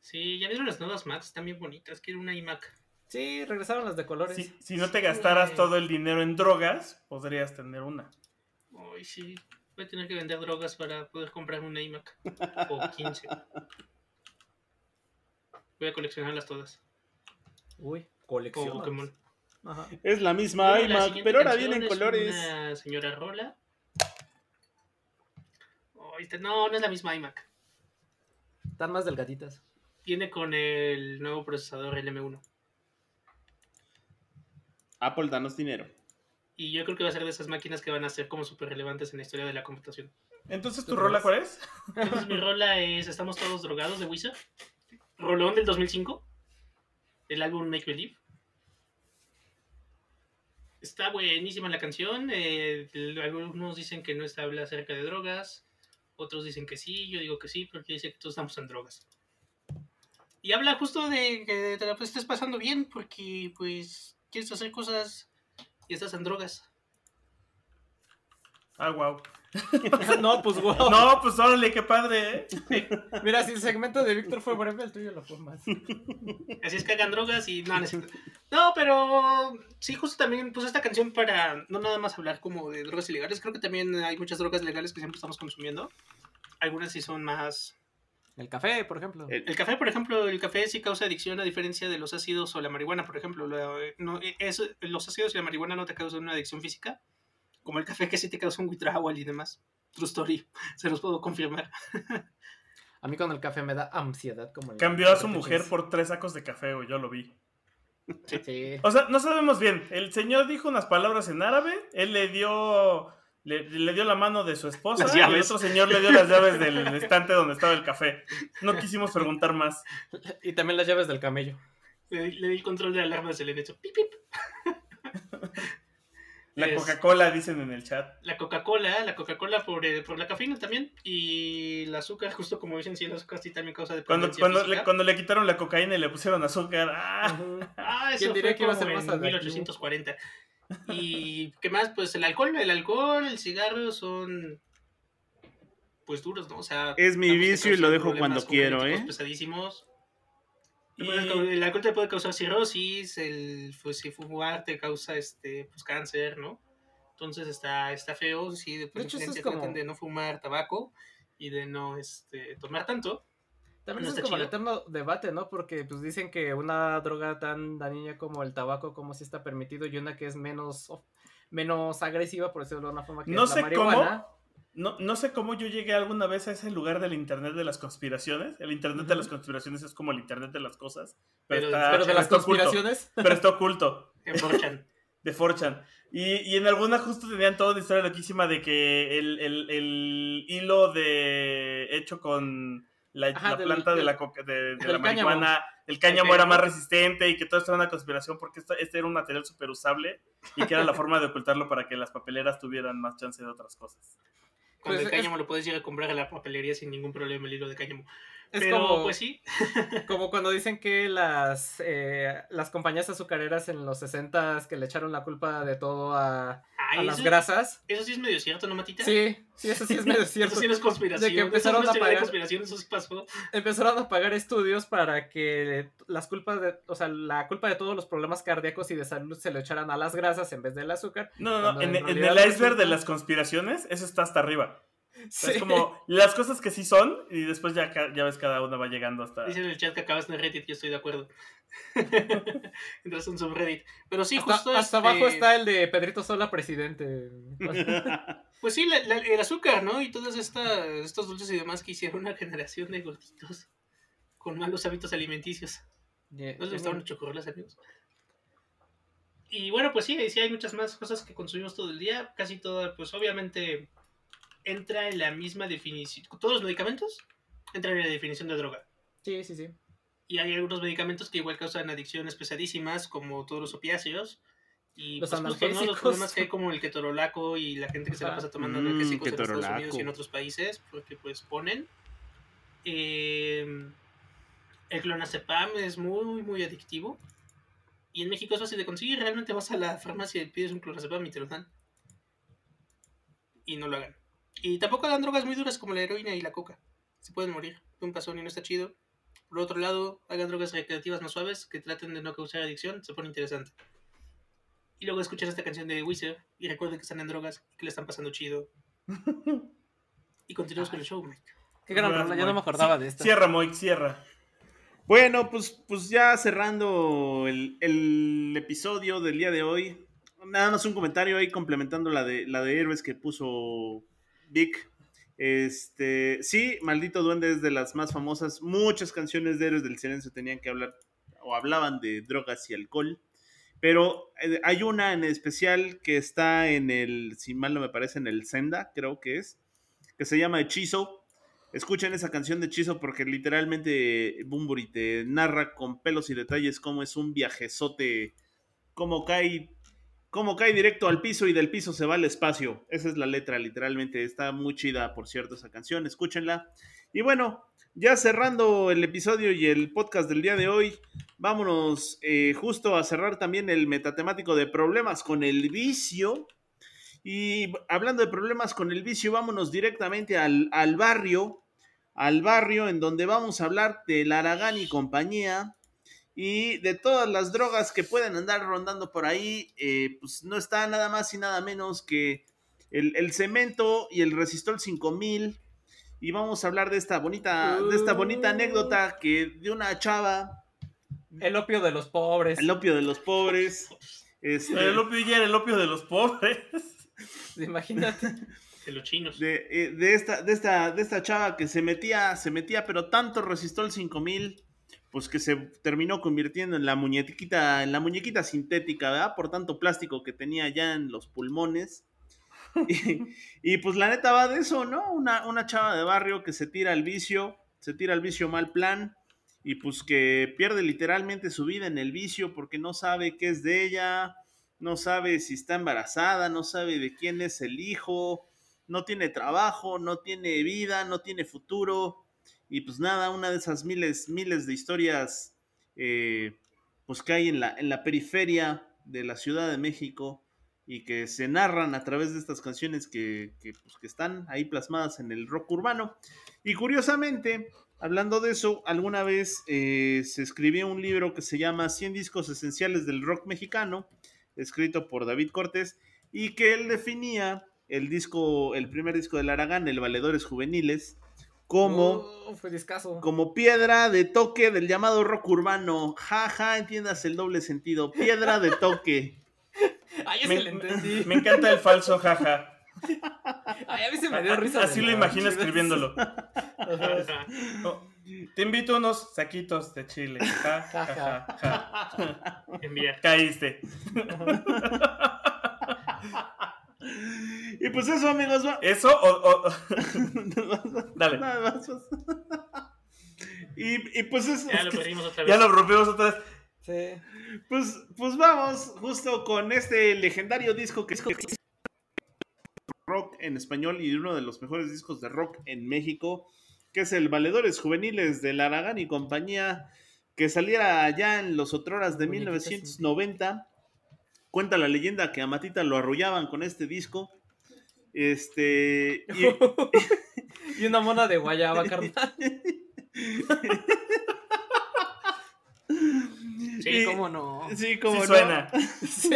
Sí, ya vieron las nuevas Macs, están bien bonitas. Quiero una iMac. Sí, regresaron las de colores. Si, si no te gastaras todo el dinero en drogas, podrías tener una. Ay, sí. Voy a tener que vender drogas para poder comprar una iMac. O 15. Voy a coleccionarlas todas. Uy, colección. Ajá. Es la misma Bueno, iMac, pero ahora vienen es colores. Una señora Rola. Este- no, no es la misma iMac. Están más delgaditas. Viene con el nuevo procesador LM1. Apple, danos dinero. Y yo creo que va a ser de esas máquinas que van a ser como súper relevantes en la historia de la computación. Entonces, ¿tu ¿Tú rola cuál es? Entonces mi rola es Estamos todos drogados de Wizard. Rolón del 2005. El álbum Make Believe. Está buenísima la canción. eh, el- algunos dicen que no está habla acerca de drogas. Otros dicen que sí, yo digo que sí, porque dice que todos estamos en drogas. Y habla justo de que te la pues, estés pasando bien, porque pues quieres hacer cosas y estás en drogas. Ah, wow. <laughs> no, pues wow. No, pues órale, qué padre, ¿eh? <laughs> Mira, si el segmento de Víctor fue breve, el tuyo lo fue más. <laughs> Así es que hagan drogas y no, no, no, pero sí, justo también puse esta canción para no nada más hablar como de drogas ilegales. Creo que también hay muchas drogas legales que siempre estamos consumiendo. Algunas sí son más. El café, por ejemplo. El- El café, por ejemplo, el café sí causa adicción a diferencia de los ácidos o la marihuana, por ejemplo. No, es, los ácidos y la marihuana no te causan una adicción física, como el café que sí te causa un withdrawal y demás. True story, <laughs> se los puedo confirmar. A mí con el café me da ansiedad. Como el- Cambió a su mujer por tres sacos de café, güey, yo lo vi. Sí. O sea, no sabemos bien. El señor dijo unas palabras en árabe, él le dio le, le dio la mano de su esposa y el otro señor le dio las llaves del estante donde estaba el café. No quisimos preguntar más. Y también las llaves del camello. Le, di- le di el control de alarma, se le hecho pip pip. <laughs> La Es- Coca-Cola dicen en el chat. La Coca-Cola, la Coca-Cola por, eh, por la cafeína también. Y el azúcar, <laughs> justo como dicen, sí, el azúcar sí también causa Cuando, dependencia cuando, física. le, cuando le quitaron la cocaína y le pusieron azúcar. ¡ah! Ujú. Ah, eso ¿Quién fue diría que iba a ser más en adictivo? 1840. Y qué más, pues el alcohol, el alcohol, el cigarro son pues duros, ¿no? O sea, Es mi vicio y lo dejo cuando quiero, ¿eh? Pesadísimos. Y- El alcohol te puede causar cirrosis, el pues, si fumar te causa este pues cáncer, ¿no? Entonces está, está feo, sí, de, De hecho, eso es como- traten de no fumar tabaco y de no este, tomar tanto. También No es como el eterno debate, ¿no? Porque pues dicen que una droga tan dañina como el tabaco, como si está permitido, y una que es menos, menos agresiva, por decirlo de una forma, que No es la sé marihuana. No, no sé cómo yo llegué alguna vez a ese lugar del Internet de las conspiraciones. El Internet de las conspiraciones es como el Internet de las cosas. Pero- Pero, está, Pero de las está oculto. conspiraciones. Pero está oculto. <laughs> En 4chan. <laughs> de Forchan. Y, y en alguna justo tenían toda una historia loquísima de que el, el- el hilo de hecho con la, Ajá, la del- planta de la, coca- de, de la marihuana, el cáñamo Ok. era más resistente y que todo esto era una conspiración porque esto- este era un material súper usable y que era la <laughs> forma de ocultarlo para que las papeleras tuvieran más chance de otras cosas. Cuando Pues el es- cáñamo lo puedes ir a comprar a la papelería sin ningún problema, el hilo de cáñamo. Es Pero como, pues sí, <laughs> como cuando dicen que las, eh, las compañías azucareras en los 60 que le echaron la culpa de todo a, a Ay, las grasas. eso sí es medio cierto, ¿no, Matita? Sí, sí, eso sí es medio <laughs> cierto. Eso sí no es conspiración. De que empezaron es a de pagar- conspiración, eso sí pasó. Empezaron a pagar estudios para que las culpas de, o sea, la culpa de todos los problemas cardíacos y de salud se le echaran a las grasas en vez del azúcar. No, no, no. En, en en realidad el iceberg de las conspiraciones, eso está hasta arriba. <laughs> Sí. Es como las cosas que sí son y después ya, ya ves cada una va llegando hasta... Dice en el chat que acabas en Reddit, yo estoy de acuerdo. <laughs> Entras en subreddit. Pero sí, hasta, justo hasta este, abajo está el de Pedrito Sola, presidente. <laughs> Pues sí, la- la- el azúcar, ¿no? Y todos estos dulces y demás que hicieron una generación de gorditos con malos hábitos alimenticios. ¿No les gustaban los chocorroles, amigos? Y bueno, pues sí, sí hay muchas más cosas que consumimos todo el día. Casi todo, pues obviamente entra en la misma definición. Todos los medicamentos entran en la definición de droga. Sí, sí, sí. Y hay algunos medicamentos que igual causan adicciones pesadísimas, como todos los opiáceos. Y Los pues, justo, ¿no? los problemas que hay como el ketorolaco y la gente que se la pasa tomando Mm, analgésicos en Estados. Unidos y en otros países, porque pues ponen. Eh, el clonazepam es muy, muy adictivo. Y en México es fácil de conseguir. Realmente vas a la farmacia y pides un clonazepam y te lo dan. Y no lo hagan. Y tampoco dan drogas muy duras como la heroína y la coca. Se pueden morir de un pasón y no está chido. Por otro lado, hagan drogas recreativas más suaves que traten de no causar adicción. Se pone interesante. Y luego escuchan esta canción de Wizard y recuerden que están en drogas y que le están pasando chido. <laughs> Y continuamos con el show, Mike. Qué gran rola, yo no me acordaba de esta. Cierra, Moik, cierra. Bueno, pues, pues ya cerrando el, el episodio del día de hoy. Nada más un comentario ahí complementando la de la de héroes que puso Vic. Este, sí, Maldito Duende es de las más famosas. Muchas canciones de héroes del silencio tenían que hablar o hablaban de drogas y alcohol. Pero eh, hay una en especial que está en el, si mal no me parece, en el Senda, creo que es, que se llama Hechizo. Escuchen esa canción de Hechizo porque literalmente Bumburi te narra con pelos y detalles cómo es un viajezote, cómo cae cómo cae directo al piso y del piso se va al espacio. Esa es la letra, literalmente. Está muy chida, por cierto, esa canción. Escúchenla. Y bueno, ya cerrando el episodio y el podcast del día de hoy, vámonos eh, justo a cerrar también el metatemático de problemas con el vicio. Y hablando de problemas con el vicio, vámonos directamente al, al barrio, al barrio en donde vamos a hablar del Aragán y compañía y de todas las drogas que pueden andar rondando por ahí, eh, pues no está nada más y nada menos que el, el cemento y el resistol 5000. Y vamos a hablar de esta bonita, de esta bonita anécdota que de una chava, El opio de los pobres. el opio de los pobres. <laughs> este, El opio ya era el opio de los pobres. <laughs> Imagínate. <laughs> De los chinos. de, eh, de esta, de, esta, de esta chava que se metía, se metía, pero tanto resistol 5000, pues que se terminó convirtiendo en la muñequita, en la muñequita sintética, ¿verdad? Por tanto plástico que tenía ya en los pulmones. <laughs> Y, y, pues la neta va de eso, ¿no? Una, una chava de barrio que se tira al vicio, se tira al vicio mal plan, y pues que pierde literalmente su vida en el vicio porque no sabe qué es de ella, no sabe si está embarazada, no sabe de quién es el hijo, no tiene trabajo, no tiene vida, no tiene futuro. Y pues nada, una de esas miles, miles de historias eh, pues que hay en la, en la periferia de la Ciudad de México y que se narran a través de estas canciones que, que, pues, que están ahí plasmadas en el rock urbano. Y curiosamente, hablando de eso, alguna vez eh, se escribió un libro que se llama 100 discos esenciales del rock mexicano, escrito por David Cortés, y que él definía el disco, el primer disco del Aragán, el Valedores Juveniles, como, fue discazo. como piedra de toque del llamado rock urbano. Ja, ja, entiendas el doble sentido. Piedra de toque. <laughs> Ay, Me, entendí. me encanta el falso jaja. <laughs> Ay, a mí se me dio risa. Así lo imagino escribiéndolo. <laughs> Oh, te invito a unos saquitos de chile. Ja, ja, ja, ja. Enviar. Caíste. Y pues eso, amigos. va- ¿Eso o.? o- <laughs> Dale. Nada más, pues. Y, y pues eso. Ya lo perdimos otra vez. Ya lo rompimos otra vez. Sí. Pues, pues vamos justo con este legendario disco que es rock en español y uno de los mejores discos de rock en México, que es el Valedores Juveniles de Aragán y compañía, que saliera allá en los otroras de Muñequita 1990. Cuenta la leyenda que a Matita lo arrullaban con este disco. Este. <laughs> y- y una mona de guayaba, carnal. <laughs> Sí, y- ¿Cómo no? Sí, como Sí suena. <laughs> Sí.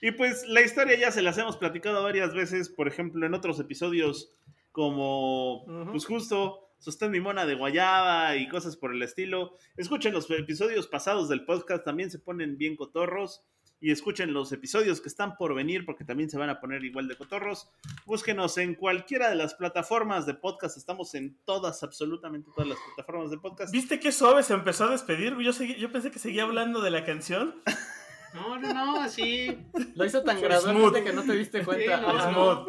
Y pues la historia ya se las hemos platicado varias veces, por ejemplo, en otros episodios como, pues justo, sostén mi mona de guayaba y cosas por el estilo. Escuchen los episodios pasados del podcast, también se ponen bien cotorros. Y escuchen los episodios que están por venir porque también se van a poner igual de cotorros. Búsquenos en cualquiera de las plataformas de podcast. Estamos en todas, absolutamente todas las plataformas de podcast. ¿Viste qué suave se empezó a despedir? Yo, seguí- yo pensé que seguía hablando de la canción. <laughs> No, no, no, así. Lo hizo tan gradualmente que no te diste cuenta. Sí, no.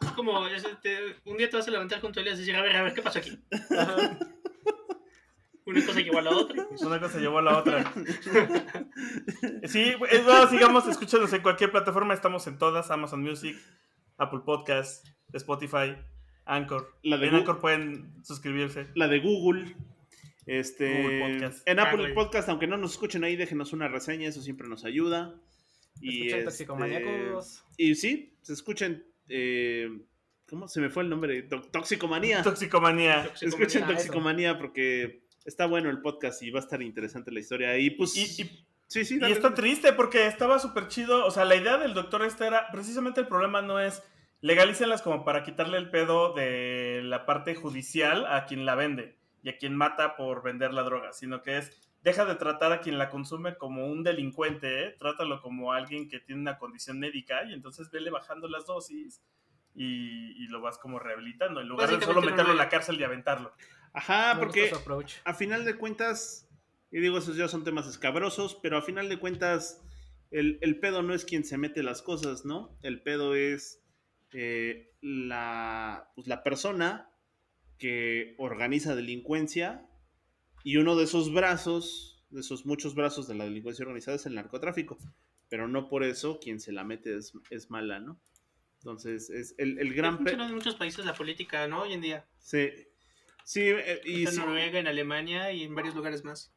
Es como, es, te- un día te vas a levantar con tu Elías y decir, a ver, a ver, ¿qué pasó aquí? Ajá. Una cosa llevó a la otra. Pues <laughs> Una cosa llevó a la otra. <laughs> Sí, sigamos, escúchanos en cualquier plataforma. Estamos en todas: Amazon Music, Apple Podcast, Spotify, Anchor. La de en Gu- Anchor pueden suscribirse. la de Google. Este, Google Podcast. En Apple Carly. Podcast, aunque no nos escuchen ahí, déjenos una reseña, eso siempre nos ayuda. Y, Escuchen este, Toxicomaníacos. y sí, se escuchen. eh, ¿Cómo se me fue el nombre? To- Toxicomanía. Toxicomanía. Escuchen Ah, eso. Toxicomanía porque está bueno el podcast y va a estar interesante la historia. Y pues. Y, y- sí, sí, y está triste porque estaba súper chido. O sea, la idea del doctor este era. Precisamente el problema no es. Legalícenlas como para quitarle el pedo de la parte judicial a quien la vende y a quien mata por vender la droga, sino que es. Deja de tratar a quien la consume como un delincuente, ¿eh? trátalo como alguien que tiene una condición médica y entonces vele bajando las dosis y, y lo vas como rehabilitando, en lugar de solo meterlo en la cárcel y aventarlo. Ajá, Me porque. a final de cuentas, y digo, esos ya son temas escabrosos, pero a final de cuentas, el, el pedo no es quien se mete las cosas, ¿no? El pedo es eh, la, pues, la persona que organiza delincuencia y uno de esos brazos de esos muchos brazos de la delincuencia organizada es el narcotráfico, pero no por eso quien se la mete es, es mala, ¿no? Entonces, es el, el gran... Funciona en muchos países la política, ¿no? Hoy en día. Sí, sí, eh, y en sí, Noruega, en Alemania y en varios lugares más.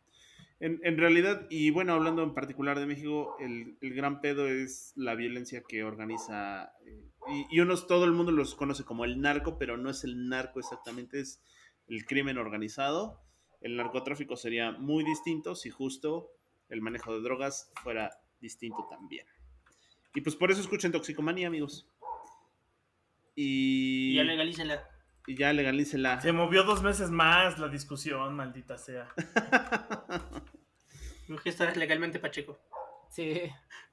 En, en realidad, y bueno, hablando en particular de México, el, el gran pedo es la violencia que organiza. eh, y, y unos, todo el mundo los conoce como el narco, pero no es el narco exactamente, es el crimen organizado. El narcotráfico sería muy distinto si justo el manejo de drogas fuera distinto también. Y pues por eso escuchen Toxicomanía, amigos. Y, Y ya legalícenla. Y ya legalícela. Se movió dos meses más la discusión, maldita sea. Me <laughs> urge estar legalmente pacheco. Sí.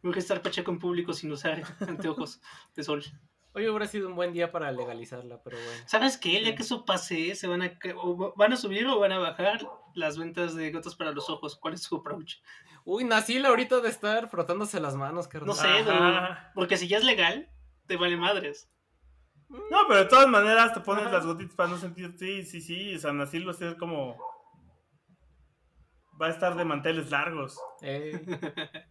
Me urge estar pacheco en público sin usar anteojos de sol. Hoy hubiera sido un buen día para legalizarla, pero bueno. ¿Sabes qué? Día que eso pase, se van a, o van a subir o van a bajar las ventas de gotas para los ojos. ¿Cuál es su approach? Uy, Nacil ahorita de estar frotándose las manos, carnal. No sé, Ajá. porque si ya es legal, te vale madres. No, pero de todas maneras te pones Ajá. las gotitas para no sentir. Sí, sí, sí. San Asil va a ser como. Va a estar de manteles largos. Eh, <laughs>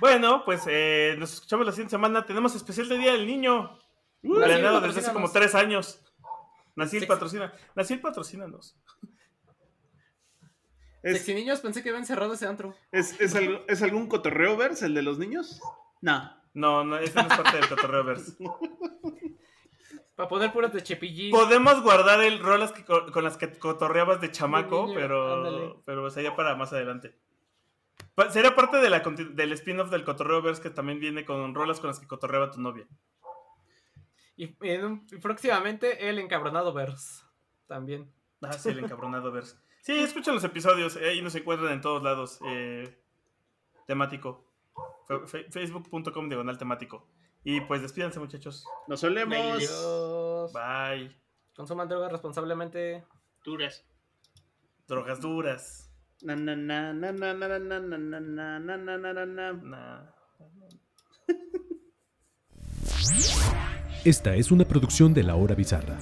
Bueno, pues eh, nos escuchamos la siguiente semana. Tenemos especial de Día del Niño. Uh, desde hace como tres años. Nasil Sí. patrocina. Nasil patrocínanos. Es, Sexy niños, pensé que habían cerrado ese antro. es, es, algo- ¿Es algún cotorreo verse el de los niños? No. No, no, este no es parte del cotorreo verse. <laughs> Para poner puras de Chepillín. Podemos guardar el rolas que co- con las que cotorreabas de chamaco, niño, pero, ándale. pero sería para más adelante. Sería parte de la, del spin-off del cotorreo verse que también viene con rolas con las que cotorreaba tu novia. Y, en un- y próximamente el encabronado verse. También. Ah, sí, el <laughs> encabronado verse. Sí, escuchen los episodios, eh, ahí nos encuentran en todos lados. eh, temático. Facebook.com diagonal temático. Y pues despídanse, muchachos. Nos solemos. Adiós. Bye. Consuman drogas responsablemente. Duras. Drogas duras. Na, na, na, na, na, na, na, na, na, na, na, na, na, na, na. Nah. Esta es una producción de La Hora Bizarra.